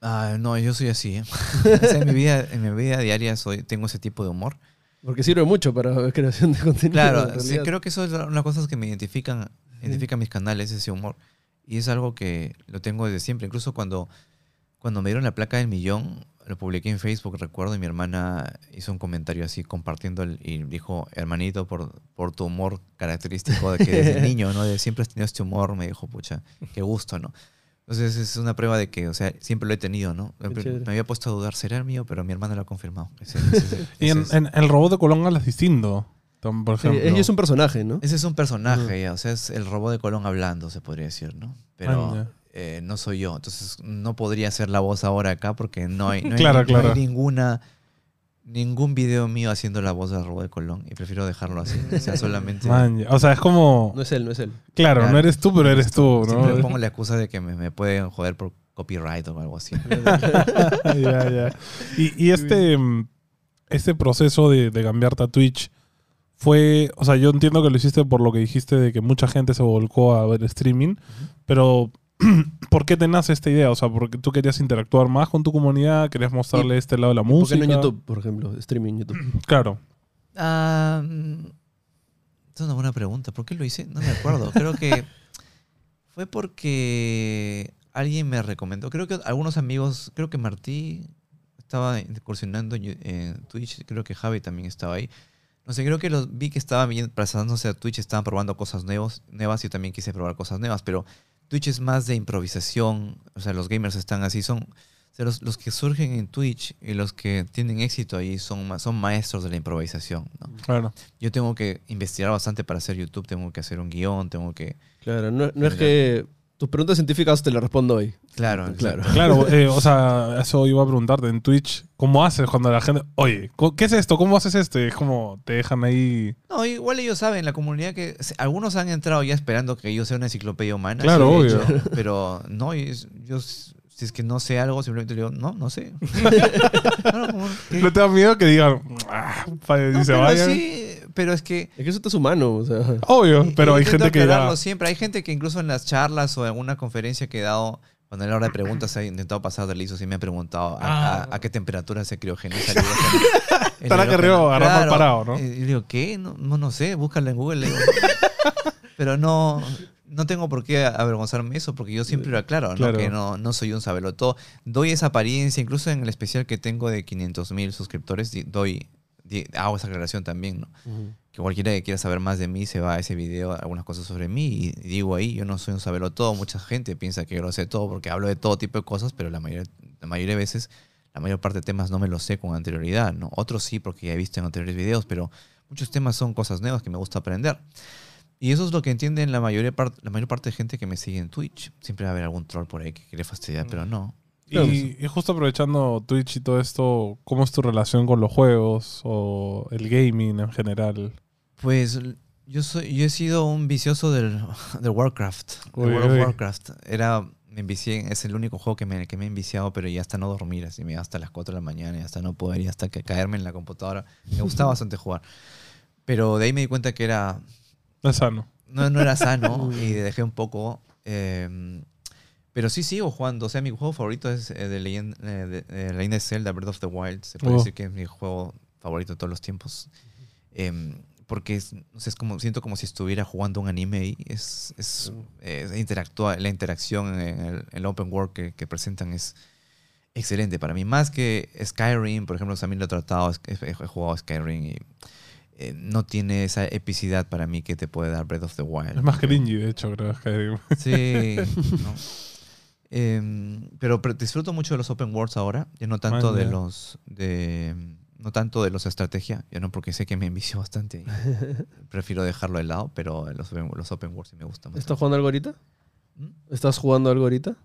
Ah, no, yo soy así. ¿eh? O sea, en, mi vida, en mi vida diaria soy, tengo ese tipo de humor. Porque sirve mucho para creación de contenido. en Claro, sí, creo que eso es una de las cosas que me identifican, identifican mis canales, ese humor. Y es algo que lo tengo desde siempre. Incluso cuando, cuando me dieron la placa del millón, lo publiqué en Facebook, recuerdo, y mi hermana hizo un comentario así compartiendo el- y dijo, hermanito, por, por tu humor característico de que desde niño, ¿no? De siempre has tenido este humor, me dijo, pucha, qué gusto, ¿no? Entonces es una prueba de que, o sea, siempre lo he tenido, ¿no? Me había puesto a dudar, ¿será el mío? Pero mi hermana lo ha confirmado. Ese- ese- Y en, ese es- en el robot de Colón hablas distinto. Tom, Por Sí, ejemplo. ella es un personaje, ¿no? Ese es un personaje, ya, o sea, es el robot de Colón hablando, se podría decir, ¿no? Pero Ah, eh, no soy yo, entonces no podría ser la voz ahora acá porque no hay, no hay- Claro, no claro. hay ninguna, ningún video mío haciendo la voz del robot de Colón y prefiero dejarlo así, o sea, solamente... Man, o sea, es como. No es él, no es él. Claro, Claro. no eres tú, pero eres tú, Siempre ¿no? pongo la excusa de que me, me pueden joder por copyright o algo así. ya, ya. Y, y este, mm, este proceso de, de cambiarte a Twitch fue, o sea, yo entiendo que lo hiciste por lo que dijiste de que mucha gente se volcó a ver streaming, pero ¿por qué te nace esta idea? O sea, porque tú querías interactuar más con tu comunidad, querías mostrarle este lado de la ¿Por música. qué no en YouTube, por ejemplo? Streaming en YouTube. Claro. Esa es una buena pregunta. ¿Por qué lo hice? No me acuerdo. Creo que fue porque alguien me recomendó. Creo que algunos amigos, creo que Martí estaba incursionando en en Twitch. Creo que Javi también estaba ahí. No sé, creo que los vi que estaban pasándose a Twitch, estaban probando cosas nuevos, nuevas. Yo también quise probar cosas nuevas, pero Twitch es más de improvisación. O sea, los gamers están así, son. o sea, los, los que surgen en Twitch y los que tienen éxito ahí son, son maestros de la improvisación. ¿no? Claro. Yo tengo que investigar bastante para hacer YouTube, tengo que hacer un guion, tengo que... Claro, no, no es que tus preguntas científicas te las respondo hoy. Claro, Claro. Claro, eh, o sea, eso iba a preguntarte en Twitch. ¿Cómo haces cuando la gente, oye, ¿qué es esto? ¿Cómo haces esto? Y es como, te dejan ahí. No, igual ellos saben, la comunidad que... se- Algunos han entrado ya esperando que yo sea una enciclopedia humana. Claro, obvio. hecho, pero no, y yo si es que no sé algo, simplemente digo, no, no sé. No, no, como. ¿No te da miedo que digan, ah, pa- y No, se pero vayan? sí, pero es que... Es que eso es humano, o sea. Obvio, pero hay gente que ya... siempre. Hay gente que incluso en las charlas o en alguna conferencia que he dado, cuando era hora de preguntas, he intentado pasar de liso y me han preguntado a, Ah. a- a qué temperatura se criogeniza el Estará que hidrógeno. arriba, agarrando al parado, ¿no? Y yo digo, ¿qué? No, no, no sé, búscalo en Google. Pero no, no tengo por qué avergonzarme de eso, porque yo siempre lo aclaro, ¿no? Claro. que no, no soy un sabelotodo. Doy esa apariencia, incluso en el especial que tengo de 500 mil suscriptores, doy, hago esa aclaración también, ¿no? que cualquiera que quiera saber más de mí se va a ese video, algunas cosas sobre mí y digo ahí, yo no soy un sabelo todo, mucha gente piensa que yo lo sé todo porque hablo de todo tipo de cosas, pero la mayoría, la mayoría de veces, la mayor parte de temas no me los sé con anterioridad, ¿no? Otros sí porque ya he visto en anteriores videos, pero muchos temas son cosas nuevas que me gusta aprender. Y eso es lo que entienden la mayoría la mayor parte de gente que me sigue en Twitch. Siempre va a haber algún troll por ahí que quiere fastidiar, pero no. Y, y justo aprovechando Twitch y todo esto, ¿cómo es tu relación con los juegos o el gaming en general? Pues yo soy, yo he sido un vicioso del, del Warcraft. del Uy, World uy. of Warcraft. Era, me envicié, en- es el único juego que me, que me he enviciado, pero ya hasta no dormir, así me hasta las 4 de la mañana y hasta no poder y hasta que caerme en la computadora. Me gustaba bastante jugar. Pero de ahí me di cuenta que era, No es sano. no, no era sano y dejé un poco. eh, pero sí sigo jugando. O sea, mi juego favorito es eh, de Legend, eh, de, eh, Legend of Zelda, Breath of the Wild. Se puede Oh. decir que es mi juego favorito de todos los tiempos. Em, porque es, es como, siento como si estuviera jugando un anime y es, es, eh, interactúa, la interacción en el, el open world que, que presentan es excelente para mí. Más que Skyrim, por ejemplo, también lo he tratado, he, he jugado Skyrim y eh, no tiene esa epicidad para mí que te puede dar Breath of the Wild. Es más cringy, de hecho, creo. que- Sí. ¿no? Em, pero, disfruto mucho de los open worlds ahora, ya no tanto de los de no tanto de los de estrategia, ya no porque sé que me envicio bastante. y prefiero dejarlo de lado, pero los, open- los open worlds sí me gustan. ¿Estás bastante. jugando algo ahorita? ¿Mm? ¿Estás jugando algo ahorita?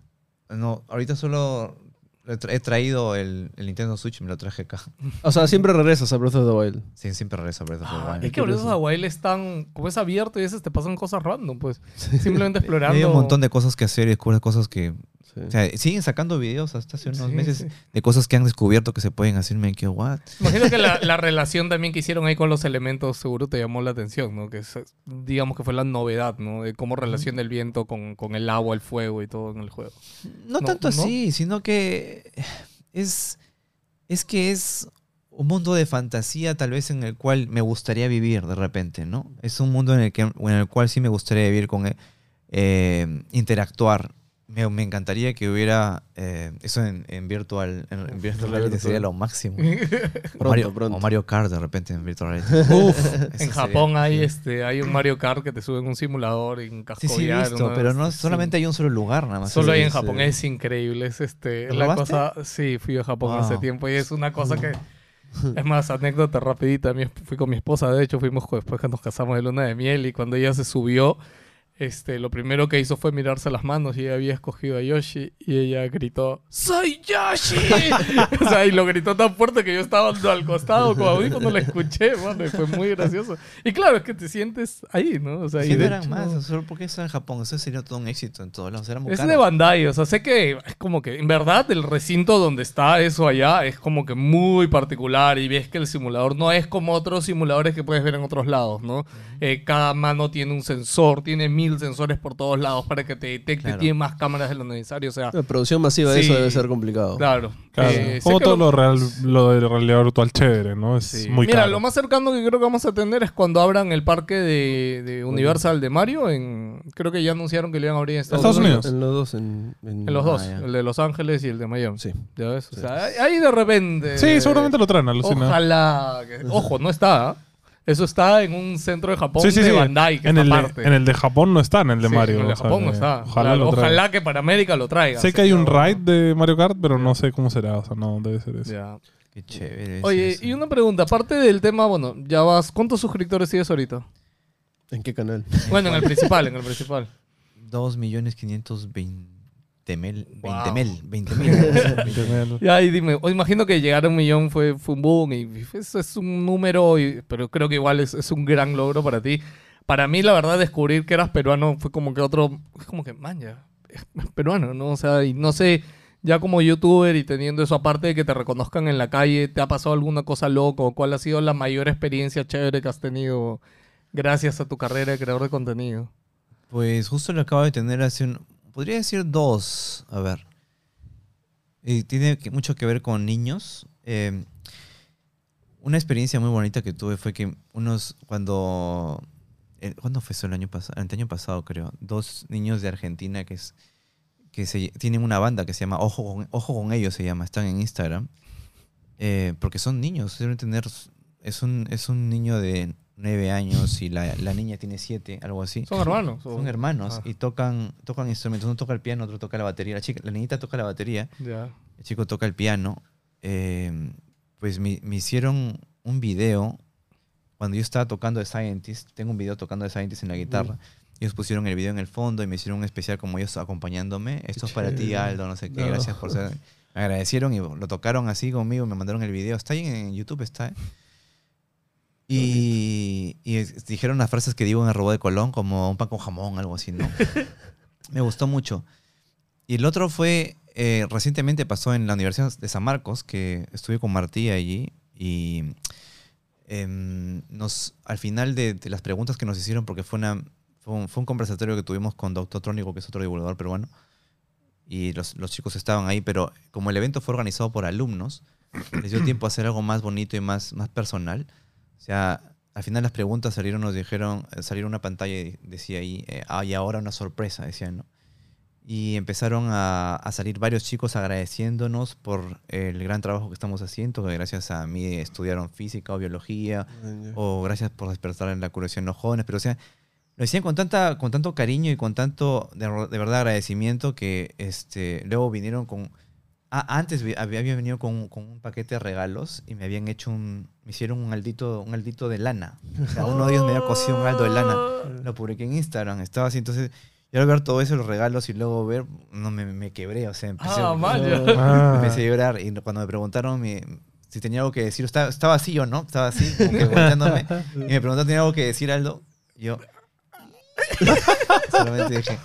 No, ahorita solo he traído el, el Nintendo Switch y me lo traje acá. O sea, siempre regresas a Breath of the Wild. Sí, siempre regreso a Breath of the Ah, Wild. es que Breath of the Wild es tan. Como es abierto y a veces te pasan cosas random, pues. Simplemente explorando. Hay un montón de cosas que hacer y descubres cosas que... Sí. O sea, siguen sacando videos hasta hace unos Sí, meses sí. de cosas que han descubierto que se pueden hacer. Me quedo, what? Imagino que la, la relación también que hicieron ahí con los elementos seguro te llamó la atención, ¿no? Que es, digamos que fue la novedad, ¿no? De cómo relaciona el viento con, con el agua, el fuego y todo en el juego. No, No, tanto ¿no? así, sino que es, es que es un mundo de fantasía tal vez en el cual me gustaría vivir de repente, ¿no? Es un mundo en el, que, en el cual sí me gustaría vivir con eh, eh, interactuar. Me, me encantaría que hubiera eh, eso en, en virtual, en, en virtual reality sería lo máximo. O Mario, pronto. o Mario Kart de repente en virtual reality. Uf, en sería- Japón hay este hay un Mario Kart que te sube en un simulador en casco Sí, sí, visto, pero no sí. solamente hay un solo lugar nada más. Solo hay en. Japón, es increíble, es este, ¿Lo la cosa, sí, fui a Japón hace Wow. tiempo y es una cosa que, es más, anécdota rapidita, fui con mi esposa, de hecho fuimos cu- después que nos casamos de luna de miel y cuando ella se subió, este, lo primero que hizo fue mirarse las manos y ella había escogido a Yoshi y ella gritó ¡Soy Yoshi! o sea, y lo gritó tan fuerte que yo estaba al costado con audífono, lo escuché, mano, y fue muy gracioso. Y claro, es que te sientes ahí, ¿no? O sea, y Sí, no de eran hecho- más, solo porque eso en Japón, eso sería todo un éxito en todos lados. Era muy Es caro. de Bandai, o sea, sé que es como que, en verdad, el recinto donde está eso allá es como que muy particular y ves que el simulador no es como otros simuladores que puedes ver en otros lados, ¿no? Eh, cada mano tiene un sensor, tiene mil sensores por todos lados para que te detecte, Claro. tiene más cámaras de lo necesario, o sea, La producción masiva de Sí. eso debe ser complicado. claro. Claro. Eh, Como todo lo- real, lo de realidad virtual chévere, ¿no? Es Sí. muy Mira, caro. lo más cercano que creo que vamos a tener es cuando abran el parque de, de Universal de Mario. En, creo que ya anunciaron que lo iban a abrir en Estados, Estados Unidos. Unidos. En los dos. En, en- En los dos, Ah, el de Los Ángeles y el de Miami. Sí. ¿Ya ves? O Sí. sea, ahí- de repente. Sí, seguramente lo traen, alucina. Ojalá. que- ojo, no está. ¿ah? Eso está en un centro de Japón Sí, sí, de sí. Bandai, que en, está el de, en el de Japón no está, en el de Sí, Mario. En el de o sea Japón no que está. Ojalá, que para América lo traiga. Sé que hay un ride de Mario Kart, pero no sé cómo será. O sea, no, debe ser eso. Ya. Qué chévere. es Oye, eso. y una pregunta. Aparte del tema, bueno, ya vas. ¿Cuántos suscriptores tienes ahorita? ¿En qué canal? Bueno, en el principal, en el principal. 2.520.000. mil. Wow. 20 mil. 20 mil. Ya, y dime, o imagino que llegar a un millón fue, fue un boom y eso es un número, y- pero creo que igual es, es un gran logro para ti. Para mí, la verdad, descubrir que eras peruano fue como que otro, es como que, man, ya, es peruano, ¿no? O sea, y no sé, ya como youtuber y teniendo eso aparte de que te reconozcan en la calle, ¿te ha pasado alguna cosa loco? ¿Cuál ha sido la mayor experiencia chévere que has tenido gracias a tu carrera de creador de contenido? Pues justo lo acabo de tener hace un... Podría decir dos. A ver. Y tiene mucho que ver con niños. Eh, una experiencia muy bonita que tuve fue que unos... Cuando... eh, ¿Cuándo fue eso? El año pasado. El año pasado, creo. Dos niños de Argentina que que tienen una banda que se llama Ojo con, Ojo con ellos, se llama. Están en Instagram. Eh, porque son niños. Deben tener... Es un, es un niño de nueve años y la, la niña tiene siete, algo así. Son hermanos. Son hermanos Ah. y tocan, tocan instrumentos. Uno toca el piano, otro toca la batería. La, chica, la niñita toca la batería, el chico toca el piano. Eh, pues me, me hicieron un video cuando yo estaba tocando The Scientist. Tengo un video tocando The Scientist en la guitarra. Ellos pusieron el video en el fondo y me hicieron un especial como ellos acompañándome. Esto es para ti. Aldo, no sé qué. No. Gracias por ser. Me agradecieron y lo tocaron así conmigo. Me mandaron el video. Está ahí en YouTube, está. ¿eh? Y, y dijeron las frases que digo en el robot de Colón, como un pan con jamón, algo así, ¿no? Me gustó mucho. Y el otro fue, eh, recientemente pasó en la Universidad de San Marcos, que estuve con Martí allí, y em, nos, al final de, de las preguntas que nos hicieron, porque fue, una, fue, un, fue un conversatorio que tuvimos con Doctor Trónico, que es otro divulgador peruano, y los, los chicos estaban ahí, pero como el evento fue organizado por alumnos, les dio tiempo a hacer algo más bonito y más, más personal. O sea, al final las preguntas salieron, nos dijeron, eh, salieron una pantalla y decía ahí, eh, ah, y ahora una sorpresa, decían, ¿no? Y empezaron a, a salir varios chicos agradeciéndonos por el gran trabajo que estamos haciendo, que gracias a mí estudiaron física o biología, o gracias por despertar en la curiosidad en los jóvenes, pero o sea, lo decían con, tanta, con tanto cariño y con tanto, de, de verdad, agradecimiento que este, luego vinieron con... Ah, antes había venido con, con un paquete de regalos y me habían hecho un... Me hicieron un aldito, un aldito de lana. O sea, uno de ellos me había cosido un aldo de lana. Lo publiqué en Instagram. Estaba así, entonces... Yo al ver todo eso, los regalos y luego ver, no me, me quebré, o sea, empecé, Ah. Ah. empecé a llorar y cuando me preguntaron mi- si tenía algo que decir, estaba, estaba así o no, estaba así, como que volteándome, y me preguntaron, ¿tenía algo que decir, Aldo? Y yo solamente dije,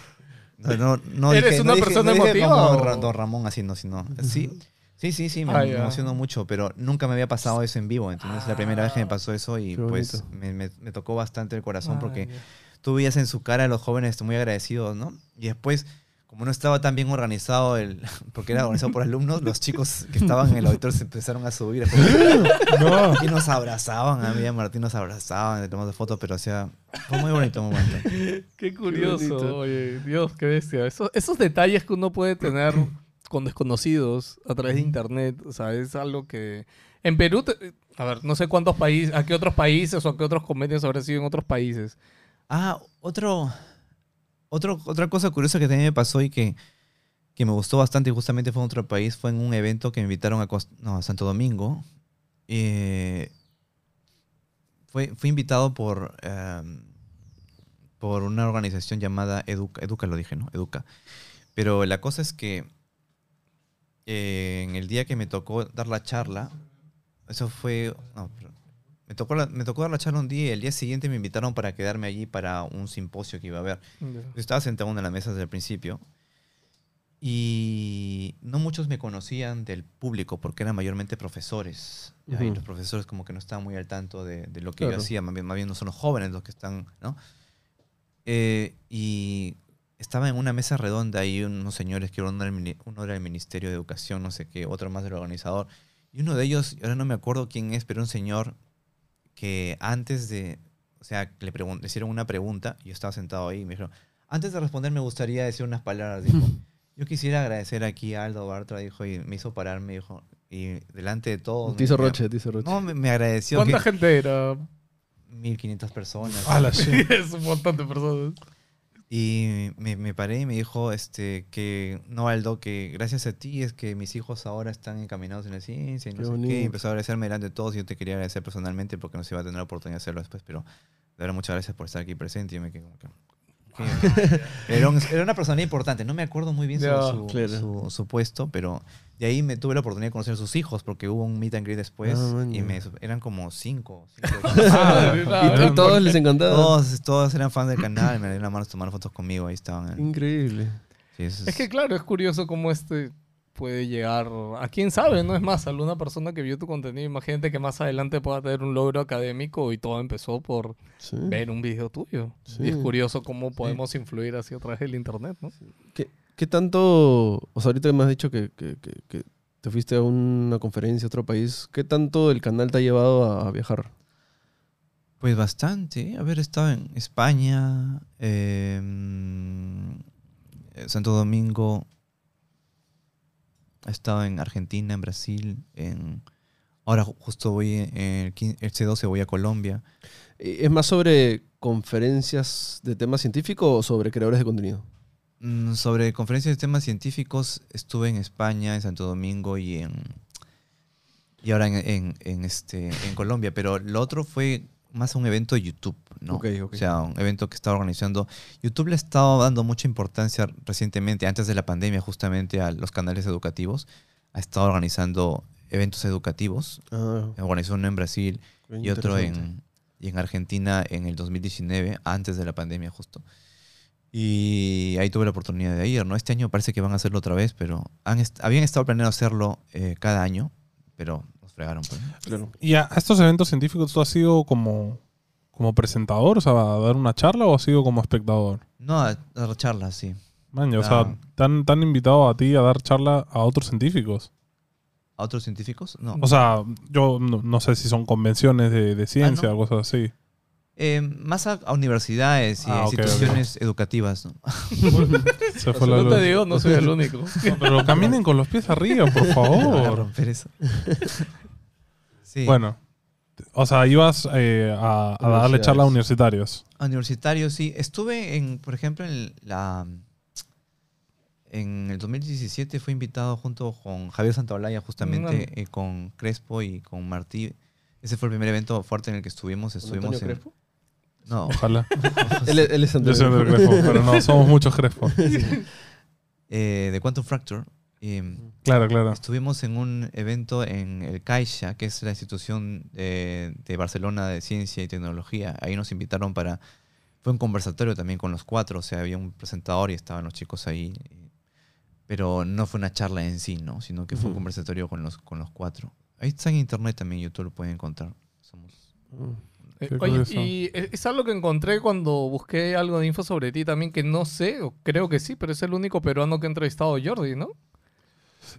no, no, no ¿Eres dije, una no dije- persona no dije emotiva como o- Ra- Don Ramón así, no, sino, sí, sí, sí, sí, me, Ah, me ya. emocionó mucho, pero nunca me había pasado eso en vivo, entonces es la primera vez que me pasó eso y Qué pues me, me- me tocó bastante el corazón Ah, porque ya. tú veías en su cara a los jóvenes muy agradecidos, ¿no? Y después, como no estaba tan bien organizado, el, porque era organizado por alumnos, los chicos que estaban en el auditorio se empezaron a subir. No. Y nos abrazaban, a mí y a Martín nos abrazaban, le tomamos fotos, pero o sea, fue muy bonito, bonito. Qué curioso, bonito. oye, Dios, qué bestia. Esos, esos detalles que uno puede tener con desconocidos a través de internet, o sea, es algo que... En Perú, te- a ver, no sé cuántos países, a qué otros países o a qué otros convenios habrá sido en otros países. Ah, otro, otro, otra cosa curiosa que también me pasó y que, que me gustó bastante y justamente fue en otro país, fue en un evento que me invitaron a, Cos- no, a Santo Domingo. Eh, fue, fui invitado por, em, por una organización llamada Educa. Educa lo dije, ¿no? Educa. Pero la cosa es que eh, en el día que me tocó dar la charla, eso fue... no, me, tocó la- me tocó dar la charla un día y el día siguiente me invitaron para quedarme allí para un simposio que iba a haber. Yo estaba sentado en la mesa desde el principio y no muchos me conocían del público porque eran mayormente profesores. Y los profesores como que no estaban muy al tanto de, de lo que Claro. yo hacía, más bien, más bien no son los jóvenes los que están, ¿no? Eh, y estaba en una mesa redonda ahí unos señores que uno era, el, mini- uno era el Ministerio de Educación, no sé qué, otro más del organizador. Y uno de ellos, ahora no me acuerdo quién es, pero un señor que antes de, o sea, le, le hicieron una pregunta, y yo estaba sentado ahí y me dijeron, antes de responder me gustaría decir unas palabras, dijo. Yo quisiera agradecer aquí a Aldo Bartra, dijo, y me hizo parar, me dijo, y delante de todos... Te hizo Roche, te hizo Roche. No, me, me agradeció. ¿Cuánta que- gente era? 1500 personas. Ah, la es un montón de personas. Y me, me paré y me dijo este, que, no, Aldo, que gracias a ti es que mis hijos ahora están encaminados en la ciencia y no Qué sé bonito. qué. Y empezó a agradecerme delante de todos y yo te quería agradecer personalmente porque no se iba a tener la oportunidad de hacerlo después, pero de verdad muchas gracias por estar aquí presente. Y yo me quedé como que... era, un- era una persona importante, no me acuerdo muy bien Ya, su- claro. su- su puesto, pero de ahí me tuve la oportunidad de conocer a sus hijos porque hubo un meet and greet después Ah, y me, eran como cinco. cinco Ah, y, y todos les encantaba. todos, todos eran fans del canal, me dieron la mano, tomaron fotos conmigo, ahí estaban. Increíble. Sí, Es que claro, es curioso cómo este puede llegar a quién sabe, no es más, a alguna persona que vio tu contenido, imagínate que más adelante pueda tener un logro académico y todo empezó por Sí. ver un video tuyo. Sí. Y es curioso cómo podemos influir así a través del internet, ¿no? ¿Qué, qué tanto, o sea, ahorita me has dicho que, que- que- que te fuiste a una conferencia a otro país, ¿qué tanto el canal te ha llevado a, a viajar? Pues bastante. Haber estado en España, eh, Santo Domingo, he estado en Argentina, en Brasil, en... Ahora ju- justo voy en el, el C12, voy a Colombia. Eh, ¿Es más sobre conferencias de temas científicos o sobre creadores de contenido? Mm, Sobre conferencias de temas científicos, estuve en España, en Santo Domingo y en y ahora en, en- en este, en Colombia. Pero lo otro fue más un evento de YouTube, ¿no? O sea, un evento que estaba organizando. YouTube le ha estado dando mucha importancia recientemente, antes de la pandemia, justamente a los canales educativos. Ha estado organizando eventos educativos. Ah, Organizó uno en Brasil y otro en, y en Argentina en el 2019, antes de la pandemia justo. Y ahí tuve la oportunidad de ir, ¿no? Este año parece que van a hacerlo otra vez, pero han est- habían estado planeando hacerlo eh, cada año, pero nos fregaron. Pues. Claro. ¿Y a estos eventos científicos tú has sido como, como presentador, o sea, a dar una charla o has sido como espectador? No, a, dar charlas, sí. Man, o Ah. sea, ¿te han, te han invitado a ti a dar charla a otros científicos? ¿A otros científicos? No. O sea, yo no, no sé si son convenciones de, de ciencia Ah, ¿no? o cosas así. Eh, más a, a universidades y Ah, a instituciones educativas, ¿no? Se fue la no te digo, no soy el único. No, Pero caminen con los pies arriba, por favor. romper eso. sí. Bueno, o sea, ibas eh, a, a darle charla a universitarios. A Universitario, sí. Estuve en, por ejemplo, en la. En el 2017 fui invitado junto con Javier Santaolalla, justamente, eh, con Crespo y con Martí. Ese fue el primer evento fuerte en el que estuvimos. Estuvimos Antonio en. Crespo? No, Ojalá. Él, él es Yo soy del Crespo, pero no, somos muchos Crespo. eh, de Quantum Fracture. Eh, Claro, claro. Estuvimos en un evento en el CAIXA, que es la institución de, de Barcelona de Ciencia y Tecnología. Ahí nos invitaron para... Fue un conversatorio también con los cuatro, o sea, había un presentador y estaban los chicos ahí. Pero no fue una charla en sí, ¿no? Sino que fue un conversatorio con los, con los cuatro. Ahí está en internet también, YouTube lo pueden encontrar. Somos... Mm. Qué Oye, curioso. y es es algo que encontré cuando busqué algo de info sobre ti también, que no sé, o creo que sí, pero es el único peruano que ha entrevistado a Jordi, ¿no?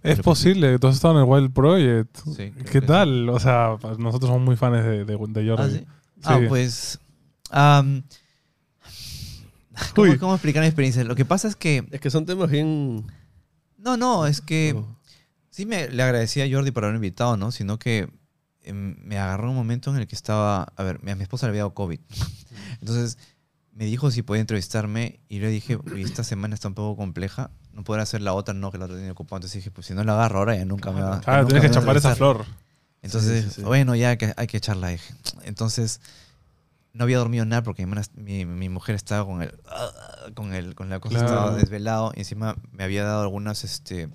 Es posible, tú has estado en el Wild Project. Sí, ¿Qué tal? O sea, nosotros somos muy fans de, de, de Jordi. Ah, ¿sí? Ah, pues... ¿cómo, Uy. ¿Cómo explicar mi experiencia? Lo que pasa es que... Es que son temas bien... No, no, es que... Oh. Sí, me, le agradecí a Jordi por haberme invitado, ¿no? Sino que me agarró un momento en el que estaba. A ver, a mi esposa le había dado COVID. Entonces me dijo si podía entrevistarme y le dije, "Uy, esta semana está un poco compleja. No podrá hacer la otra, no, que la otra tenía ocupada. Entonces dije, pues si no la agarro ahora, ya nunca me va Claro, tienes que chapar esa entrevistar". flor. Entonces, Sí, sí, sí. bueno, ya hay que, hay que echarla. dije. Entonces, no había dormido nada porque mi, hermana- mi, mi mujer estaba con el, con el, con la cosa, Claro. estaba desvelado y encima me había dado algunas, este,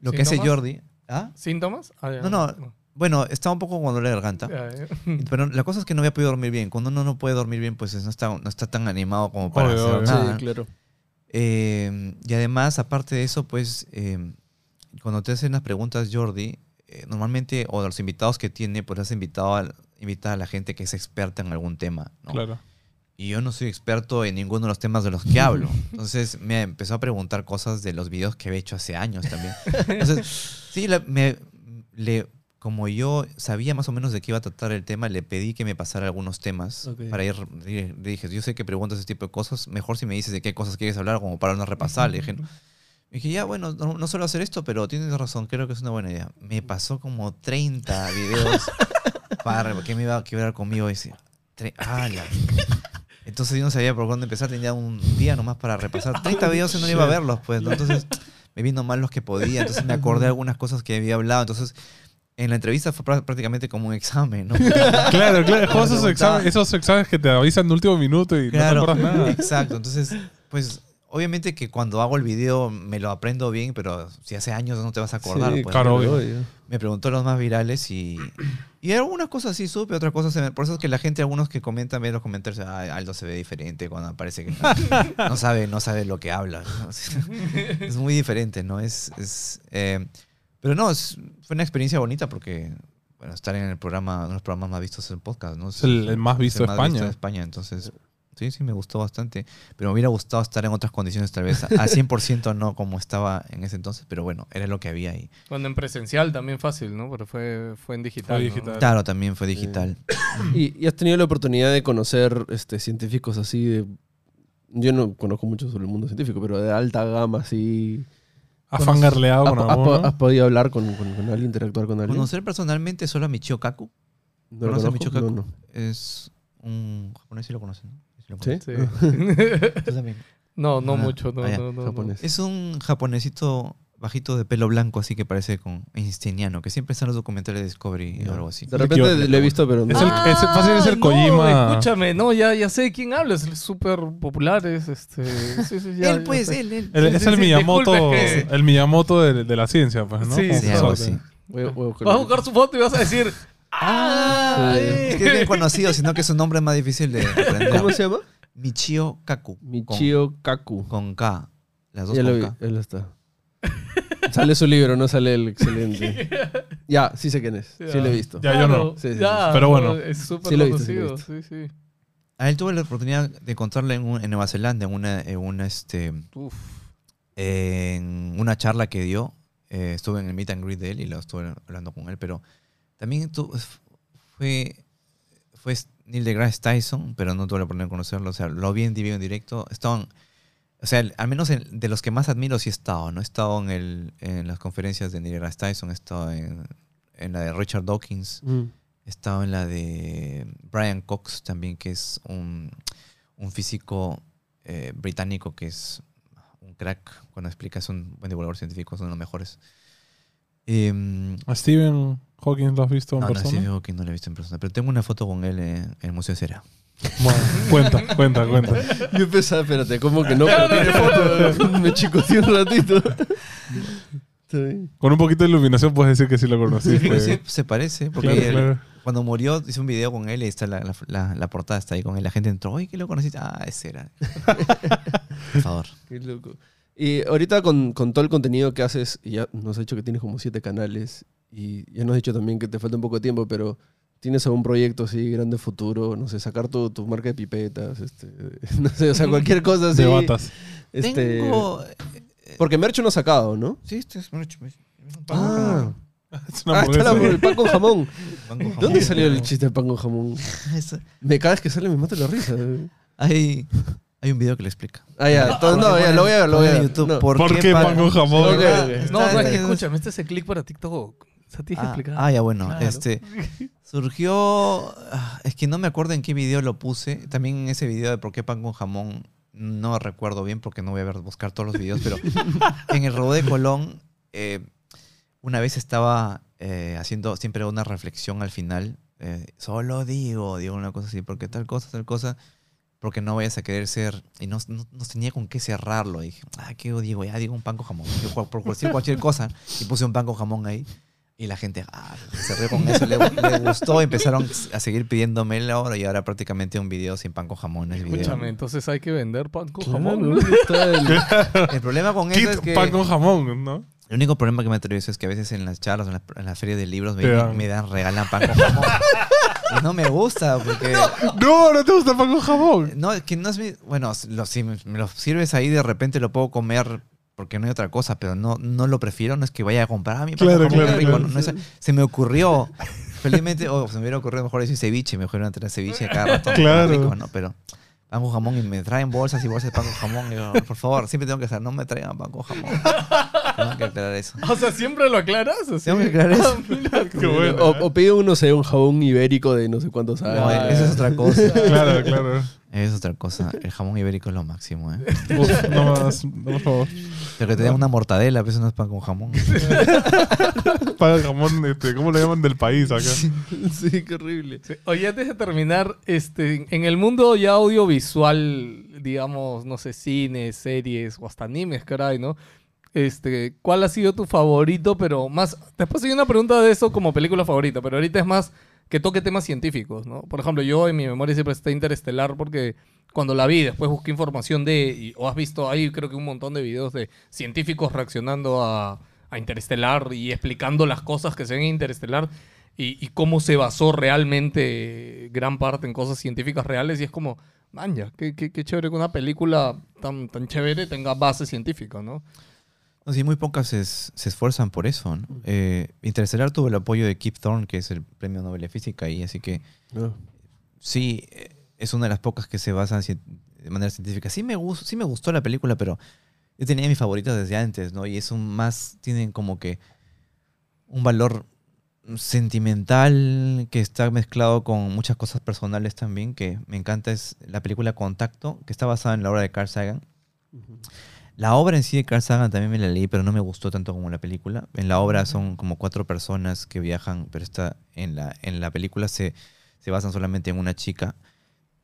lo que hace. Jordi. ¿Ah? ¿Síntomas? Ah. No, no. Bueno, estaba un poco con dolor de garganta. Pero la cosa es que no había podido dormir bien. Cuando uno no puede dormir bien, pues no está, no está tan animado como para Obvio, hacer obvio. nada. Sí, claro. Eh, y además, aparte de eso, pues eh, cuando te hacen las preguntas, Jordi, eh, normalmente, o de los invitados que tiene, pues has invitado a, invita a la gente que es experta en algún tema. ¿no? Claro. Y yo no soy experto en ninguno de los temas de los que hablo. Entonces me empezó a preguntar cosas de los videos que había hecho hace años también. Entonces, sí, la- me, le, como yo sabía más o menos de qué iba a tratar el tema, le pedí que me pasara algunos temas Ok. para ir. Le dije, yo sé que preguntas ese tipo de cosas, mejor si me dices de qué cosas quieres hablar, como para no repasar. Le dije, me dije, ya, bueno, no, no suelo hacer esto, pero tienes razón, creo que es una buena idea. Me pasó como 30 videos para que me iba a quebrar conmigo y decía, ¡ala! Entonces yo no sabía por dónde empezar, tenía un día nomás para repasar. 30 videos y no iba a verlos, pues. ¿no? Entonces me vino mal los que podía, entonces me acordé de algunas cosas que había hablado. Entonces en la entrevista fue prá- prácticamente como un examen, ¿no? Claro, claro. Esos esos exámenes que te avisan de último minuto y Claro, no te acuerdas nada. exacto. Entonces, pues obviamente que cuando hago el video me lo aprendo bien, pero si hace años no te vas a acordar. Sí, pues. claro, obvio. Me preguntó los más virales y, y algunas cosas sí supe, otras cosas se me- Por eso es que la gente, algunos que comentan, ven los comentarios, "Ay, Aldo se ve diferente cuando parece que no, no sabe, no sabe lo que habla. es muy diferente, ¿no? Es, es, eh, pero no, es- fue una experiencia bonita porque, bueno, estar en el programa, uno de los programas más vistos en podcast, ¿no? Es el- el más visto el de más España. de España, entonces... Sí, sí, me gustó bastante. Pero me hubiera gustado estar en otras condiciones, tal vez. A 100% no como estaba en ese entonces, pero bueno, era lo que había ahí. Cuando en presencial también fácil, ¿no? Pero fue, fue en digital. Fue ¿no? digital. Claro, también fue digital. ¿Y, y has tenido la oportunidad de conocer este, científicos así de... Yo no conozco mucho sobre el mundo científico, pero de alta gama, así... ¿Has fangarleado ¿Has, con has- alguno? has podido hablar con, con- con alguien, interactuar con alguien? Conocer personalmente solo a Michio Kaku. ¿No ¿Conoces a? Michio Kaku? No, no. Es un japonés, sí lo conocen. ¿no? Sí lo ¿Sí? conocen. Sí. Tú también. no, no Ah, mucho. No, ah, no, no. japonés. Es un japonesito bajito de pelo blanco, así que parece con einsteiniano, que siempre está en los documentales de Discovery o algo así. De repente equivoco. lo he visto, pero no. Es el- es- fácil es el Ah, no, Kojima. escúchame, no, ya, ya sé de quién hablas. Es súper popular. Es este. sí, sí, ya- él, pues, él, él. El- Sí, es sí, el sí, Miyamoto, que- el Miyamoto de, de la ciencia, pues, ¿no? Sí, Sí, algo sabe. así. Voy a- voy a buscarlo. Vas a buscar su foto y vas a decir. ¡Ah! Sí. eh". Es que es bien conocido, sino que su nombre es más difícil de aprender. ¿Cómo se llama? Michio Kaku. con- Michio Kaku. Con, K. Las dos Ya lo con vi, K. él está. sale su libro, no sale el excelente. Ya, sí sé quién es. Sí lo he visto. Ya, yo no. Sí, sí, sí. ya, Pero bueno. no, Es súper Sí lo he visto, sí conocido. Sí, sí. A él tuve la oportunidad de encontrarle en, un- en Nueva Zelanda, en una, en una, este, Uf. en una charla que dio. Eh, estuve en el meet and greet de él y lo estuve hablando con él, pero también tu- fue, fue Neil deGrasse Tyson, pero no tuve la oportunidad de conocerlo. O sea, lo vi en vivo en directo. Estaban, o sea, al menos en- de los que más admiro sí he estado, ¿no? He estado en, el, en las conferencias de Neil Tyson, he estado en, en la de Richard Dawkins, Mm. he estado en la de Brian Cox también, que es un, un físico eh, británico que es un crack cuando explica, es un buen divulgador científico, es uno de los mejores. Em, ¿A Stephen Hawking lo has visto en no, no, persona? Stephen Hawking no lo he visto en persona, pero tengo una foto con él en, en el Museo de Cera. Bueno, cuenta, cuenta, cuenta. Yo pensaba, espérate, ¿cómo que no? Pero tiene foto. Me chicoteé un ratito. Con un poquito de iluminación puedes decir que sí lo Sí, pero sí, se parece, porque Claro, él- claro. cuando murió hice un video con él y está la, la, la- la portada está ahí con él. La gente entró, oye, ¿qué lo conociste? Ah, ese era. Por favor. Qué loco. Y ahorita con, con todo el contenido que haces, y ya nos has dicho que tienes como siete canales, y ya nos has dicho también que te falta un poco de tiempo, pero ¿tienes algún proyecto así grande futuro? No sé, sacar tu, tu marca de pipetas, este, no sé, o sea, cualquier cosa así. De batas. Este, Tengo... Porque Mercho no ha sacado, ¿no? Sí, este es mucho. es un pan con Ah, jamón. Es una ah está la- el pan con jamón. Pan con jamón. ¿Dónde salió el chiste del pan con jamón? Me cada vez que sale me mata la risa. Hay, hay un video que lo explica. Ah, ya, entonces, no, ya, lo voy a ver, lo voy a ver. en YouTube. No. ¿Por, ¿Por qué pan con jamón? Ok, ok. No, Está- no, está- escúchame, este es el click para TikTok. Que Ah, explicar. ah, ya bueno. Claro. Este surgió. ah, Es que no me acuerdo en qué video lo puse. También en ese video de por qué pan con jamón. No recuerdo bien porque no voy a ver, buscar todos los videos, pero en el robot de Colón, eh, una vez estaba eh, haciendo siempre una reflexión al final eh, solo digo, digo una cosa así, porque tal cosa, tal cosa, porque no vayas a querer ser, y no, no, no tenía con qué cerrarlo. Y dije, ah, ¿qué digo? Ya digo un pan con jamón. Yo por por cualquier, cualquier cosa, y puse un pan con jamón ahí. Y la gente ah, se rió con eso, le, le gustó, empezaron a seguir pidiéndome la hora y ahora prácticamente un video sin pan con jamón. no es video. Escúchame, entonces hay que vender pan con Claro, jamón. ¿dónde está el- El problema con eso es que... pan con jamón, ¿no? El único problema que me atravieso es que a veces en las charlas, en la, en la feria de libros, me, dan. me dan, regalan pan con jamón. y no me gusta porque... No, no te gusta pan con jamón. No, es que no es mi... Bueno, lo- si me, me lo sirves ahí, de repente lo puedo comer porque no hay otra cosa, pero no, no lo prefiero. No es que vaya a comprar a mi pan Claro, claro, rico. claro. no, no es- se me ocurrió. Felizmente, o se me hubiera ocurrido mejor decir ceviche, mejor era tener ceviche cada rato. Claro. Rico, ¿no? Pero pan con jamón y me traen bolsas y bolsas de pan con jamón. Y yo, por favor, siempre tengo que hacer, no me traigan pan con jamón. Tengo que aclarar eso. O sea, ¿siempre lo aclaras? así? Tengo que aclarar eso. Ah, mira. Qué bueno. o, o pide uno, sé, un jabón ibérico de no sé cuántos años. No, esa es otra cosa. Claro, claro. Es otra cosa. El jamón ibérico es lo máximo, ¿eh? Uf, no más, por favor. Pero que te den una mortadela, pero eso no es pan con jamón. Pan jamón, este, ¿cómo le llaman del país acá? Sí, qué horrible. Sí. Oye, antes de terminar, este, en el mundo ya audiovisual, digamos, no sé, cines, series o hasta animes, caray, ¿no? Este, ¿cuál ha sido tu favorito? Pero más, después hay una pregunta de eso como película favorita, pero ahorita es más que toque temas científicos, ¿no? Por ejemplo, yo en mi memoria siempre está Interestelar porque cuando la vi, después busqué información de, y- o has visto ahí creo que un montón de videos de científicos reaccionando a, a Interestelar y explicando las cosas que se ven en Interestelar y, y cómo se basó realmente gran parte en cosas científicas reales y es como, man, ya, qué, qué, qué chévere que una película tan, tan chévere tenga base científica, ¿no? No, sí, muy pocas se, es- se esfuerzan por eso. ¿no? Eh, Interestelar tuvo el apoyo de Kip Thorne, que es el premio Nobel de Física, y así que No. sí, eh, es una de las pocas que se basan de manera científica. Sí me, gus- sí me gustó la película, pero yo tenía mis favoritas desde antes, ¿no? Y es un más, tienen como que un valor sentimental que está mezclado con muchas cosas personales también, que me encanta, es la película Contacto, que está basada en la obra de Carl Sagan. La obra en sí de Carl Sagan también me la leí, pero no me gustó tanto como la película. En la obra son como cuatro personas que viajan, pero está en la, en la película se, se basan solamente en una chica.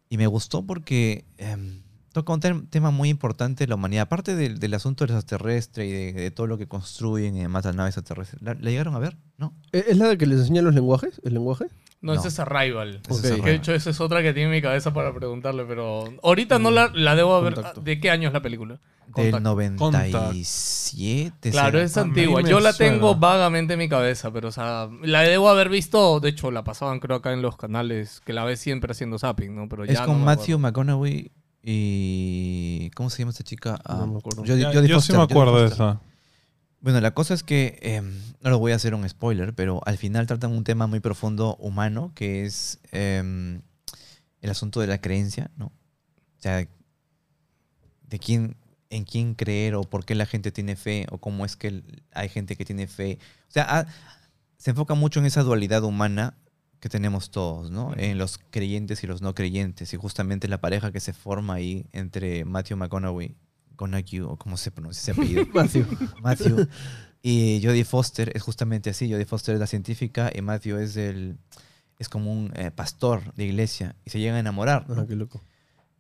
Y me gustó porque em, toca un tem- tema muy importante de la humanidad. Aparte del, del asunto del extraterrestre y de, de todo lo que construyen y demás las naves extraterrestres. ¿La, la llegaron a ver? ¿No? ¿E- ¿Es la de que les enseñan los lenguajes? ¿El lenguaje? No, No. ese es Arrival. Ese es de Arrival. hecho esa es otra que tiene en mi cabeza para preguntarle, pero ahorita no la, la debo haber... Contacto. ¿De qué año es la película? Del Contacto. 97. Claro, es antigua. Yo la suena. tengo vagamente en mi cabeza, pero o sea, la debo haber visto, de hecho la pasaban creo acá en los canales, que la ves siempre haciendo zapping, ¿no? Pero Es ya con no me Matthew McConaughey y... ¿Cómo se llama esta chica? Ah, No me acuerdo. Jodie- Ya, Jodie yo sí me acuerdo de esa. Bueno, la cosa es que, eh, no lo voy a hacer un spoiler, pero al final tratan un tema muy profundo humano, que es eh, el asunto de la creencia, ¿no? O sea, de quién, en quién creer o por qué la gente tiene fe o cómo es que hay gente que tiene fe. O sea, ah, se enfoca mucho en esa dualidad humana que tenemos todos, ¿no? En los creyentes y los no creyentes. Y justamente la pareja que se forma ahí entre Matthew McConaughey, McConaughey o cómo se pronuncia ese apellido. Matthew. Matthew. Y Jodie Foster es justamente así. Jodie Foster es la científica y Matthew es el es como un eh, pastor de iglesia y se llegan a enamorar. ¿no? Ah, qué loco.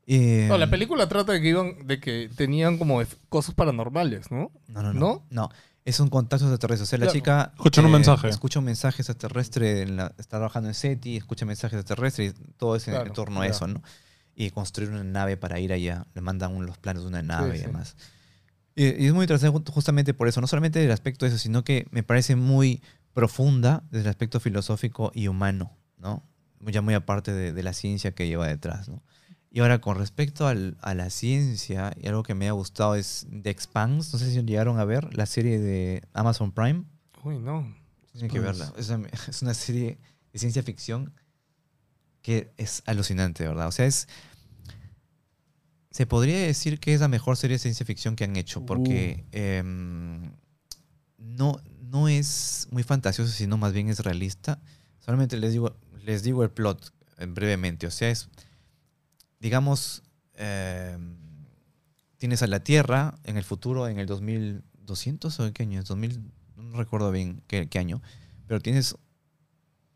Y, No, la película trata de que iban, de que tenían como cosas paranormales, ¿no? no, no, no, ¿No? no. Es un contacto extraterrestre. O sea, la Claro. chica eh, Escuchan un mensaje. Escucha un mensaje extraterrestre, en la- está trabajando en SETI, escucha mensajes extraterrestres y todo es en, Claro, en torno a ya. eso, ¿no? Y construir una nave para ir allá. Le mandan un- los planos de una nave Sí, y sí. demás. Y, y es muy interesante ju- justamente por eso, no solamente del aspecto de eso, sino que me parece muy profunda desde el aspecto filosófico y humano, ¿no? Ya muy aparte de, de la ciencia que lleva detrás, ¿no? Y ahora, con respecto al- a la ciencia, y algo que me ha gustado es The Expanse. No sé si llegaron a ver la serie de Amazon Prime. Uy, no. Tienen que verla. Es una, es una serie de ciencia ficción que es alucinante, de verdad. O sea, es. Se podría decir que es la mejor serie de ciencia ficción que han hecho, porque em, no, no es muy fantasioso, sino más bien es realista. Solamente les digo, les digo el plot eh, brevemente. O sea, es. Digamos. em, tienes a la Tierra en el futuro, en el 2200 o en qué año, es 2000, no recuerdo bien qué, qué año, pero tienes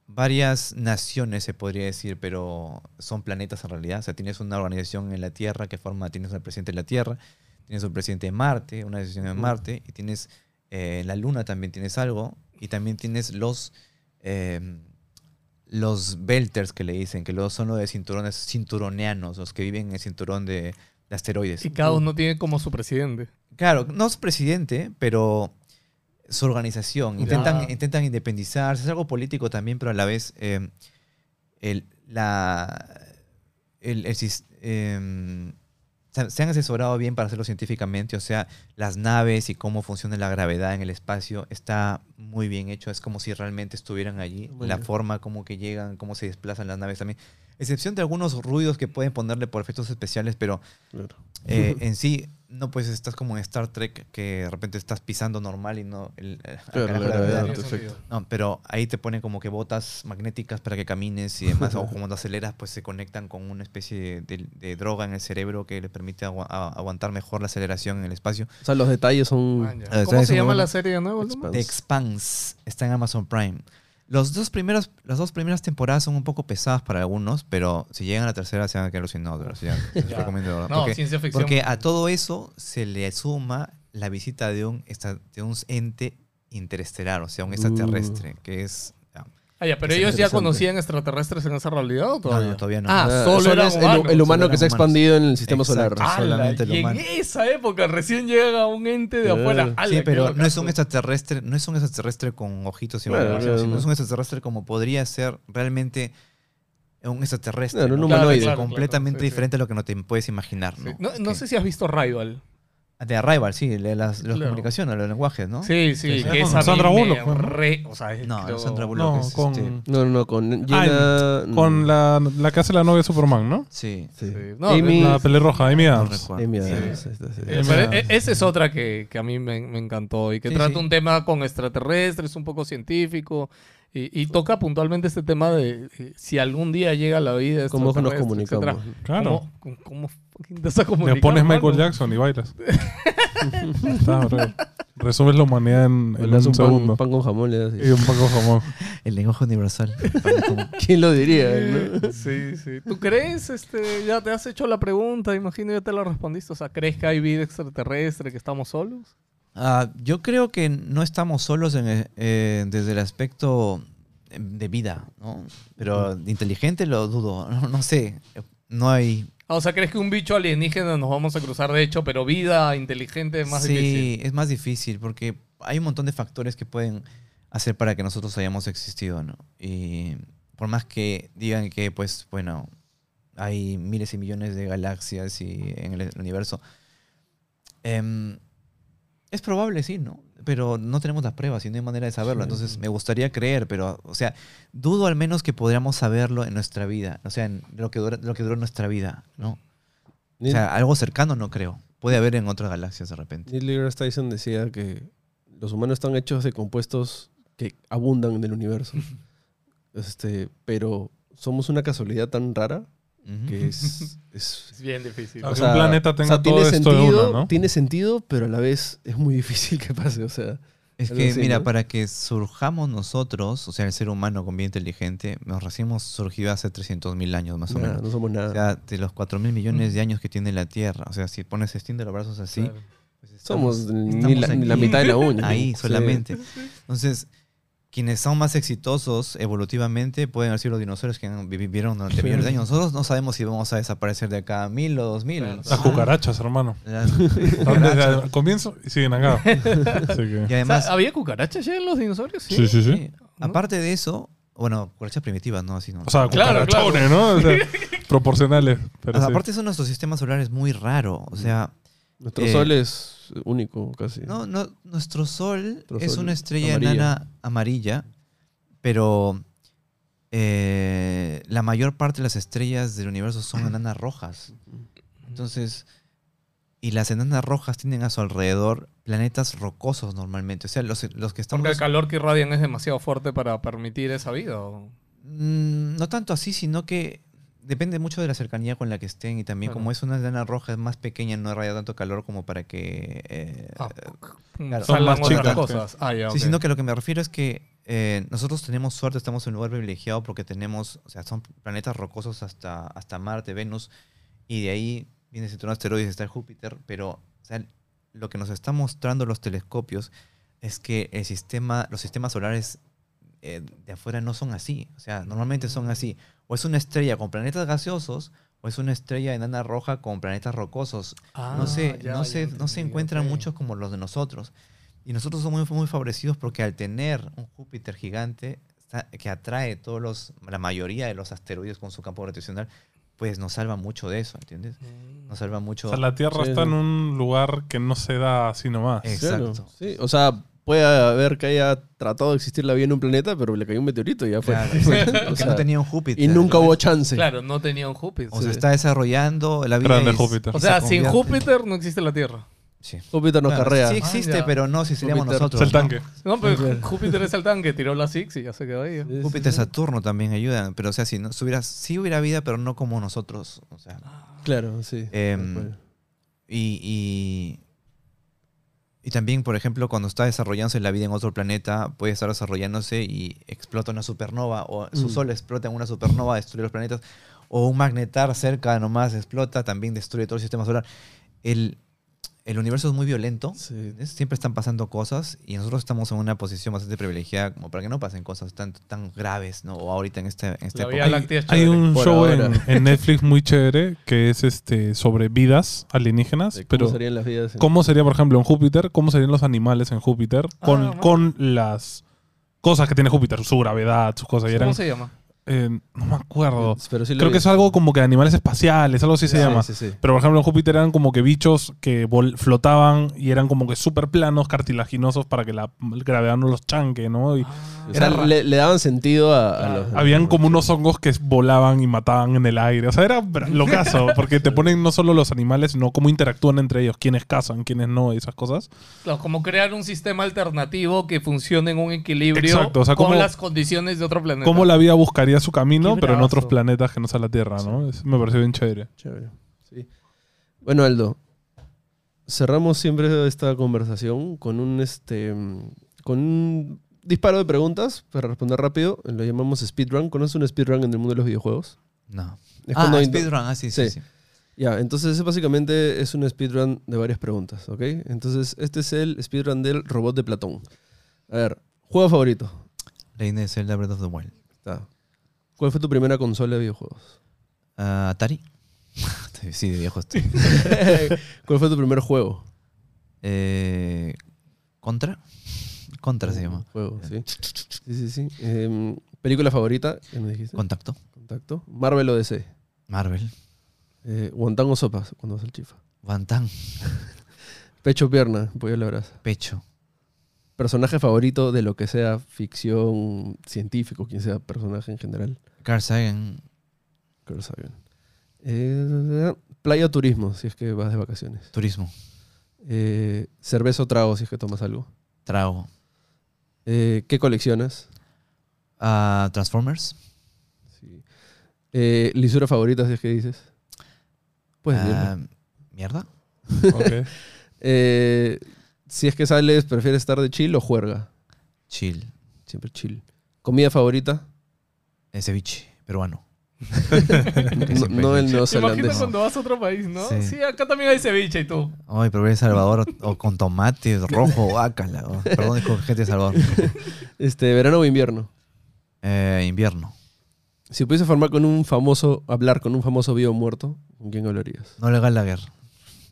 varias naciones, se podría decir, pero son planetas en realidad. O sea, tienes una organización en la Tierra que forma, tienes un presidente en la Tierra, tienes un presidente en Marte, una decisión en. Marte, y tienes eh, en la Luna también tienes algo, y también tienes los eh, los belters que le dicen, que luego son los de cinturones cinturoneanos, los que viven en el cinturón de, de asteroides. Y cada uno tiene como su presidente. Claro, no es presidente, pero su organización. Intentan, Ya. intentan independizarse. Es algo político también, pero a la vez eh, el, la, el, el em, se- han asesorado bien para hacerlo científicamente. O sea, las naves y cómo funciona la gravedad en el espacio está muy bien hecho. Es como si realmente estuvieran allí. La forma, cómo que llegan, cómo se desplazan las naves también. Excepción de algunos ruidos que pueden ponerle por efectos especiales, pero Claro. eh, en sí, no, pues estás como en Star Trek que de repente estás pisando normal y no. El, eh, acá Claro, la la gravedad, gravedad, ¿no? pero ahí te ponen como que botas magnéticas para que camines y demás. o cuando aceleras, pues se conectan con una especie de, de droga en el cerebro que le permite aguantar mejor la aceleración en el espacio. O sea, los detalles son... Man, ya. Ah, ¿Cómo ¿sabes se llama la serie de nuevo? The Expanse está en Amazon Prime. Los dos primeros, las dos primeras temporadas son un poco pesadas para algunos, pero si llegan a la tercera se van a quedar alucinados. Sí, ya, les recomiendo. No, Porque- ciencia ficción. Porque a todo eso se le suma la visita de un, de un ente interestelar, o sea, un extraterrestre, que es... ah, ya, pero ellos ya conocían extraterrestres en esa realidad o todavía? No, no, todavía no. Ah, Ah, solo solo eran es el, humanos. el humano Solo que se ha expandido en el sistema Exacto. solar. Y en esa época recién llega un ente de Claro. afuera. ¡Hala, Sí, pero no es un extraterrestre, no es un extraterrestre con ojitos y Claro, claro, sino no. es un extraterrestre como podría ser realmente un extraterrestre. Claro, un ¿no? humanoide. Claro, claro, completamente diferente a lo que no te puedes imaginar. Sí. ¿no? No, sé si has visto Rival. De Arrival, sí, de las, las Claro. comunicaciones, los lenguajes, ¿no? Sí, sí, Sí, que esa Con Sandra Bullock, o sea, No, creo- Sandra Bullock No, es, con, este, No, no, con Ah, Jenna... con la, la que hace la novia de Superman, ¿no? Sí. Sí. Sí. No, Amy- La pelirroja, Amy Adams. Amy. Adams, sí. Eh, pero e- esa es otra que, que a mí me, me encantó y que Sí, trata sí. un tema con extraterrestres, un poco científico y, y toca puntualmente este tema de eh, si algún día llega la vida ¿Cómo nos comunicamos? etcétera, Claro. ¿Cómo, cómo, Le pones mano? Michael Jackson y bailas. Resumes la humanidad en, un un pan, segundo. pan con jamón, le das. Y un poco jamón. El lenguaje universal. ¿Quién lo diría? no? Sí, sí. ¿Tú crees? Este, ya te has hecho la pregunta, imagino ya te la respondiste. O sea, ¿crees que hay vida extraterrestre, que estamos solos? Ah, yo creo que no estamos solos en eh, desde el aspecto de vida, ¿no? Pero inteligente lo dudo, no, no sé, no hay... O sea, ¿crees que un bicho alienígena nos vamos a cruzar de hecho, pero vida inteligente es más sí, difícil? es más difícil porque hay un montón de factores que pueden hacer para que nosotros hayamos existido, ¿no? Y por más que digan que, pues, bueno, hay miles y millones de galaxias y en el universo, em, es probable, sí, ¿no? Pero no tenemos las pruebas y no hay manera de saberlo. Sí. Entonces, me gustaría creer, pero, o sea, dudo al menos que podríamos saberlo en nuestra vida. O sea, en lo que, dura- lo que duró nuestra vida, ¿no? O sea, algo cercano no creo. Puede haber en otras galaxias de repente. Neil deGrasse Tyson decía que los humanos están hechos de compuestos que abundan en el universo. este, pero somos una casualidad tan rara Que es... es- Es bien difícil. O sea, un planeta tenga todo tiene esto de sentido, una, ¿no? Tiene sentido, pero a la vez es muy difícil que pase. O sea, Es que, así, mira, ¿no? para que surjamos nosotros, o sea, el ser humano con vida inteligente, nos recién hemos surgido hace 300.000 años más o menos. no somos nada. O sea, de los 4.000 millones de años que tiene la Tierra. O sea, si pones extiende los brazos así, Claro. pues somos estamos- ni la, ni la aquí. mitad de la uña. Ahí Sí. solamente. Entonces, quienes son más exitosos evolutivamente pueden haber sido los dinosaurios que vivieron durante Sí. millones de años. Nosotros no sabemos si vamos a desaparecer de acá a mil o dos mil. Claro. Las cucarachas, hermano. Las Desde cucarachas. el comienzo y siguen acá. Que- Y O sea, además, ¿Había cucarachas ya en los dinosaurios? Sí. Sí, sí, sí. sí, aparte de eso, bueno, cucarachas primitivas, ¿no? Así, ¿no? O sea, Claro, cucarachones, ¿no? O sea, proporcionales. Pero Ah, sí. Aparte eso, nuestro sistema solar es muy raro. O sea, Nuestro Eh, sol es único casi. no, no, nuestro Sol Nuestro es sol una estrella amarilla. enana amarilla, pero eh, la mayor parte de las estrellas del universo son enanas rojas. Entonces, y las enanas rojas tienen a su alrededor planetas rocosos normalmente. O sea, los, los que estamos... Porque el calor que irradian es demasiado fuerte para permitir esa vida. ¿o? Mm, no tanto así, sino que depende mucho de la cercanía con la que estén y también Claro. como es una enana roja es más pequeña, no irradia tanto calor como para que... eh, Ah, Claro. Son más chicas, cosas. Ah, ya, Sí, ok. sino que lo que me refiero es que eh, nosotros tenemos suerte, estamos en un lugar privilegiado porque tenemos, o sea, son planetas rocosos hasta, hasta Marte, Venus, y de ahí viene cinturón de asteroides, está el Júpiter, pero o sea, lo que nos están mostrando los telescopios es que el sistema, los sistemas solares eh, de afuera no son así. O sea, normalmente son así. O es una estrella con planetas gaseosos, o es una estrella enana roja con planetas rocosos. no se, Ah, ya, no ya se, no se encuentran muchos como los de nosotros. Y nosotros somos muy, muy favorecidos porque al tener un Júpiter gigante está- que atrae todos los, la mayoría de los asteroides con su campo gravitacional, pues nos salva mucho de eso, ¿entiendes? Mm. Nos salva mucho. O sea, la Tierra Sí, está sí. en un lugar que no se da así nomás. Exacto. sí. O sea, puede haber que haya tratado de existir la vida en un planeta, pero le cayó un meteorito y ya fue. Claro, O sea, no tenía un Júpiter. y nunca hubo chance. Claro, no tenía un Júpiter. O se Sí. está desarrollando la vida. Grande Júpiter. O sea, se sin Júpiter no existe la Tierra. Sí. Júpiter nos Claro, carrea. Sí existe, Ah, pero no si seríamos Júpiter. nosotros. Es el tanque. No, pero. Júpiter es el tanque, tiró la Six y ya se quedó ahí. Sí, Júpiter, sí. Saturno también ayudan, pero o sea, si no si hubiera, sí hubiera vida, pero no como nosotros. O sea, Claro, sí. Em, y, y también, por ejemplo, cuando está desarrollándose la vida en otro planeta, puede estar desarrollándose y explota una supernova, o su Mm. sol explota en una supernova, destruye los planetas, o un magnetar cerca nomás explota, también destruye todo el sistema solar. El, el universo es muy violento, siempre están pasando cosas y nosotros estamos en una posición bastante privilegiada como para que no pasen cosas tan, tan graves, ¿no? O ahorita en, este, en esta época. Hay, un Por show en, en Netflix muy chévere que es este sobre vidas alienígenas, ¿Cómo pero serían las vidas? en- cómo sería, por ejemplo, en Júpiter, cómo serían los animales en Júpiter con, Ah, con las cosas que tiene Júpiter, su gravedad, sus cosas. Y eran, ¿Cómo se llama? Eh, no me acuerdo. Pero sí lo Creo vi. que es algo como que animales espaciales, algo así se Sí, llama. Sí, sí. Pero por ejemplo en Júpiter eran como que bichos que flotaban y eran como que súper planos, cartilaginosos para que la gravedad no los chanque, ¿no? Y O sea, Era ra- le, le daban sentido a, a Claro. los... habían como unos hongos que volaban y mataban en el aire. O sea, era br- locazo, porque te ponen no solo los animales, sino cómo interactúan entre ellos, quiénes cazan, quiénes no, y esas cosas. Claro, como crear un sistema alternativo que funcione en un equilibrio Exacto, o sea, con como- las condiciones de otro planeta. Cómo la vida buscaría su camino, pero en otros planetas que no sea la Tierra, ¿no? Eso me pareció bien chévere. Chévere. Sí. Bueno, Aldo, cerramos siempre esta conversación con un este con un disparo de preguntas para responder rápido. Lo llamamos speedrun. ¿Conoces un speedrun en el mundo de los videojuegos? No. Es ah, cuando speedrun, ah, sí, sí, Sí. sí. Ya, entonces ese básicamente es un speedrun de varias preguntas, ¿ok? Entonces este es el speedrun del robot de Platón. A ver, juego favorito. Legend of Zelda Breath of the Wild. Está. ¿Cuál fue tu primera consola de videojuegos? Ah, ¿Atari? sí, de viejo estoy. ¿Cuál fue tu primer juego? Eh, ¿Contra? Contra se llama. Juego, sí. Sí, sí, sí. Em, ¿Película favorita? ¿Qué me dijiste? Contacto. Contacto. Marvel o DC. Marvel. Eh, guantán o sopas cuando vas al chifa. Bantan. Pecho o pierna, pollo a la brasa. Pecho. Personaje favorito de lo que sea ficción, científico, quien sea personaje en general. Carl Sagan. Carl Sagan. Eh, playa o turismo, si es que vas de vacaciones. Turismo. Eh, cerveza o trago, si es que tomas algo. Trago. Eh, ¿Qué coleccionas? Ah, Transformers. Sí. Eh, ¿Lisura favorita, si es que dices? Pues Ah, ¿Mierda? Ok. Eh, si es que sales, ¿prefieres estar de chill o juerga? Chill. Siempre chill. ¿Comida favorita? Eh, ceviche. Peruano. No, no el ¿Te imaginas neozelandés. cuando vas a otro país, no? Sí. Sí, acá también hay ceviche y tú. Ay, pero El Salvador o, con tomate rojo, guácala. o- Perdón, con gente de Salvador. Este, ¿Verano o invierno? Eh, invierno. Si pudiese formar con un famoso, hablar con un famoso vivo muerto, ¿con quién hablarías? Noel Gallagher.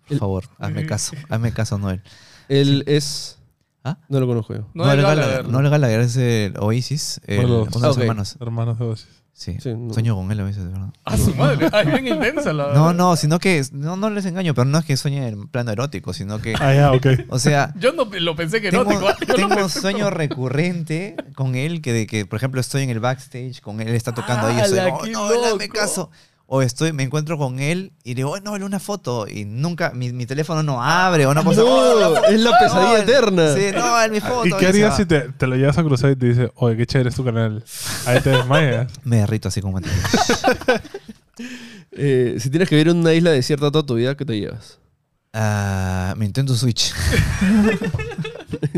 Por El- favor, hazme caso. Hazme caso, Noel. Él es... ¿Ah? No lo conozco yo. No Noel es Gallagher. Gallagher es el Oasis, el, Uno de uno los- de los Ah, ok. hermanos. Hermanos de Oasis. Sí. Sí, no. Sueño con él a veces, de verdad. A su madre. Ay, bien intensa la No, no, sino que no, no les engaño, pero no es que sueñe en plano erótico, sino que, Ah, ya, ok. o sea, Yo no lo pensé que tengo, no. Yo lo tengo un sueño recurrente con él que de que, por ejemplo, estoy en el backstage con él, está tocando ahí, y estoy, ¡Hala, oh, no, él hazme loco! caso. O estoy, me encuentro con él y digo, oh, no, él una foto. Y nunca, mi, mi teléfono no abre o una cosa. "Oh, No, es la pesadilla no, eterna. Sí, no, es mi foto. ¿Y qué harías si te, te lo llevas a cruzar y te dice, oye, qué chévere es tu canal? Ahí te desmayas. Me derrito así como. Eh, si tienes que vivir en una isla desierta toda tu vida, ¿qué te llevas? Ah, mi Nintendo Switch.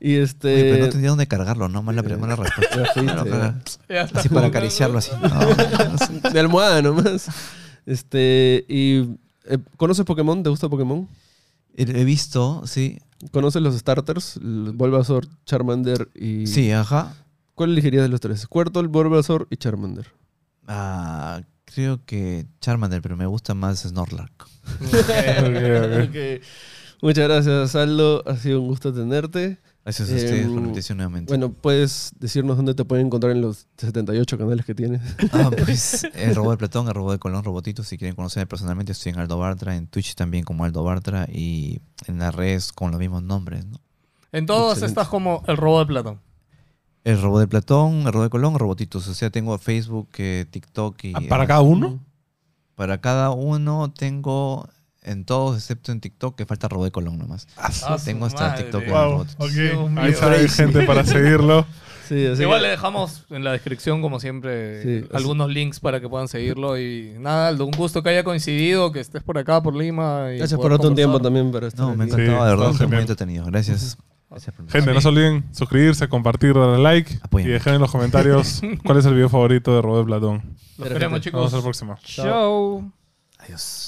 Y este. Oye, pero no tendría dónde cargarlo, ¿no? Mala, mala respuesta. Ya fuiste, Claro, claro. Ya está. Así para acariciarlo así. No, de almohada nomás. Este. Y. eh, ¿Conoces Pokémon? ¿Te gusta Pokémon? He visto, sí. ¿Conoces los starters? Bulbasaur, Charmander y. Sí, ajá. ¿Cuál elegirías de los tres? Squirtle, Bulbasaur y Charmander. Ah, creo que Charmander, pero me gusta más Snorlax. Muchas gracias, Aldo. Ha sido un gusto tenerte. Gracias a ustedes por la Em, invitación nuevamente. Bueno, puedes decirnos dónde te pueden encontrar en los 78 canales que tienes. Ah, pues el robot de Platón, el robot de Colón, Robotito. Si quieren conocerme personalmente, estoy en Aldo Bartra, en Twitch también como Aldo Bartra y en las redes con los mismos nombres, ¿no? En todas Excelente. estás como el robo de Platón. El robot de Platón, el robot de Colón, Robotitos. O sea, tengo Facebook, eh, TikTok y... Ah, ¿Para cada uno? Para cada uno tengo en todos excepto en TikTok que falta de Colón nomás. Ah, Tengo hasta madre. TikTok en Wow, robotitos. ok. Dios Ahí sabe gente para seguirlo. Sí, así Igual que- le dejamos en la descripción, como siempre, Sí, así- algunos links para que puedan seguirlo. Y nada, Aldo, un gusto que haya coincidido, que estés por acá, por Lima. y Gracias por darte un tiempo conversar. también para estar No, me. Sí, encantado, de verdad, fue muy entretenido. Gracias. Gracias por Gente, no se olviden suscribirse, compartir, darle like y dejar en los comentarios cuál es el video favorito de Robert Platón. Nos chicos. vemos la próxima. Chao. Adiós.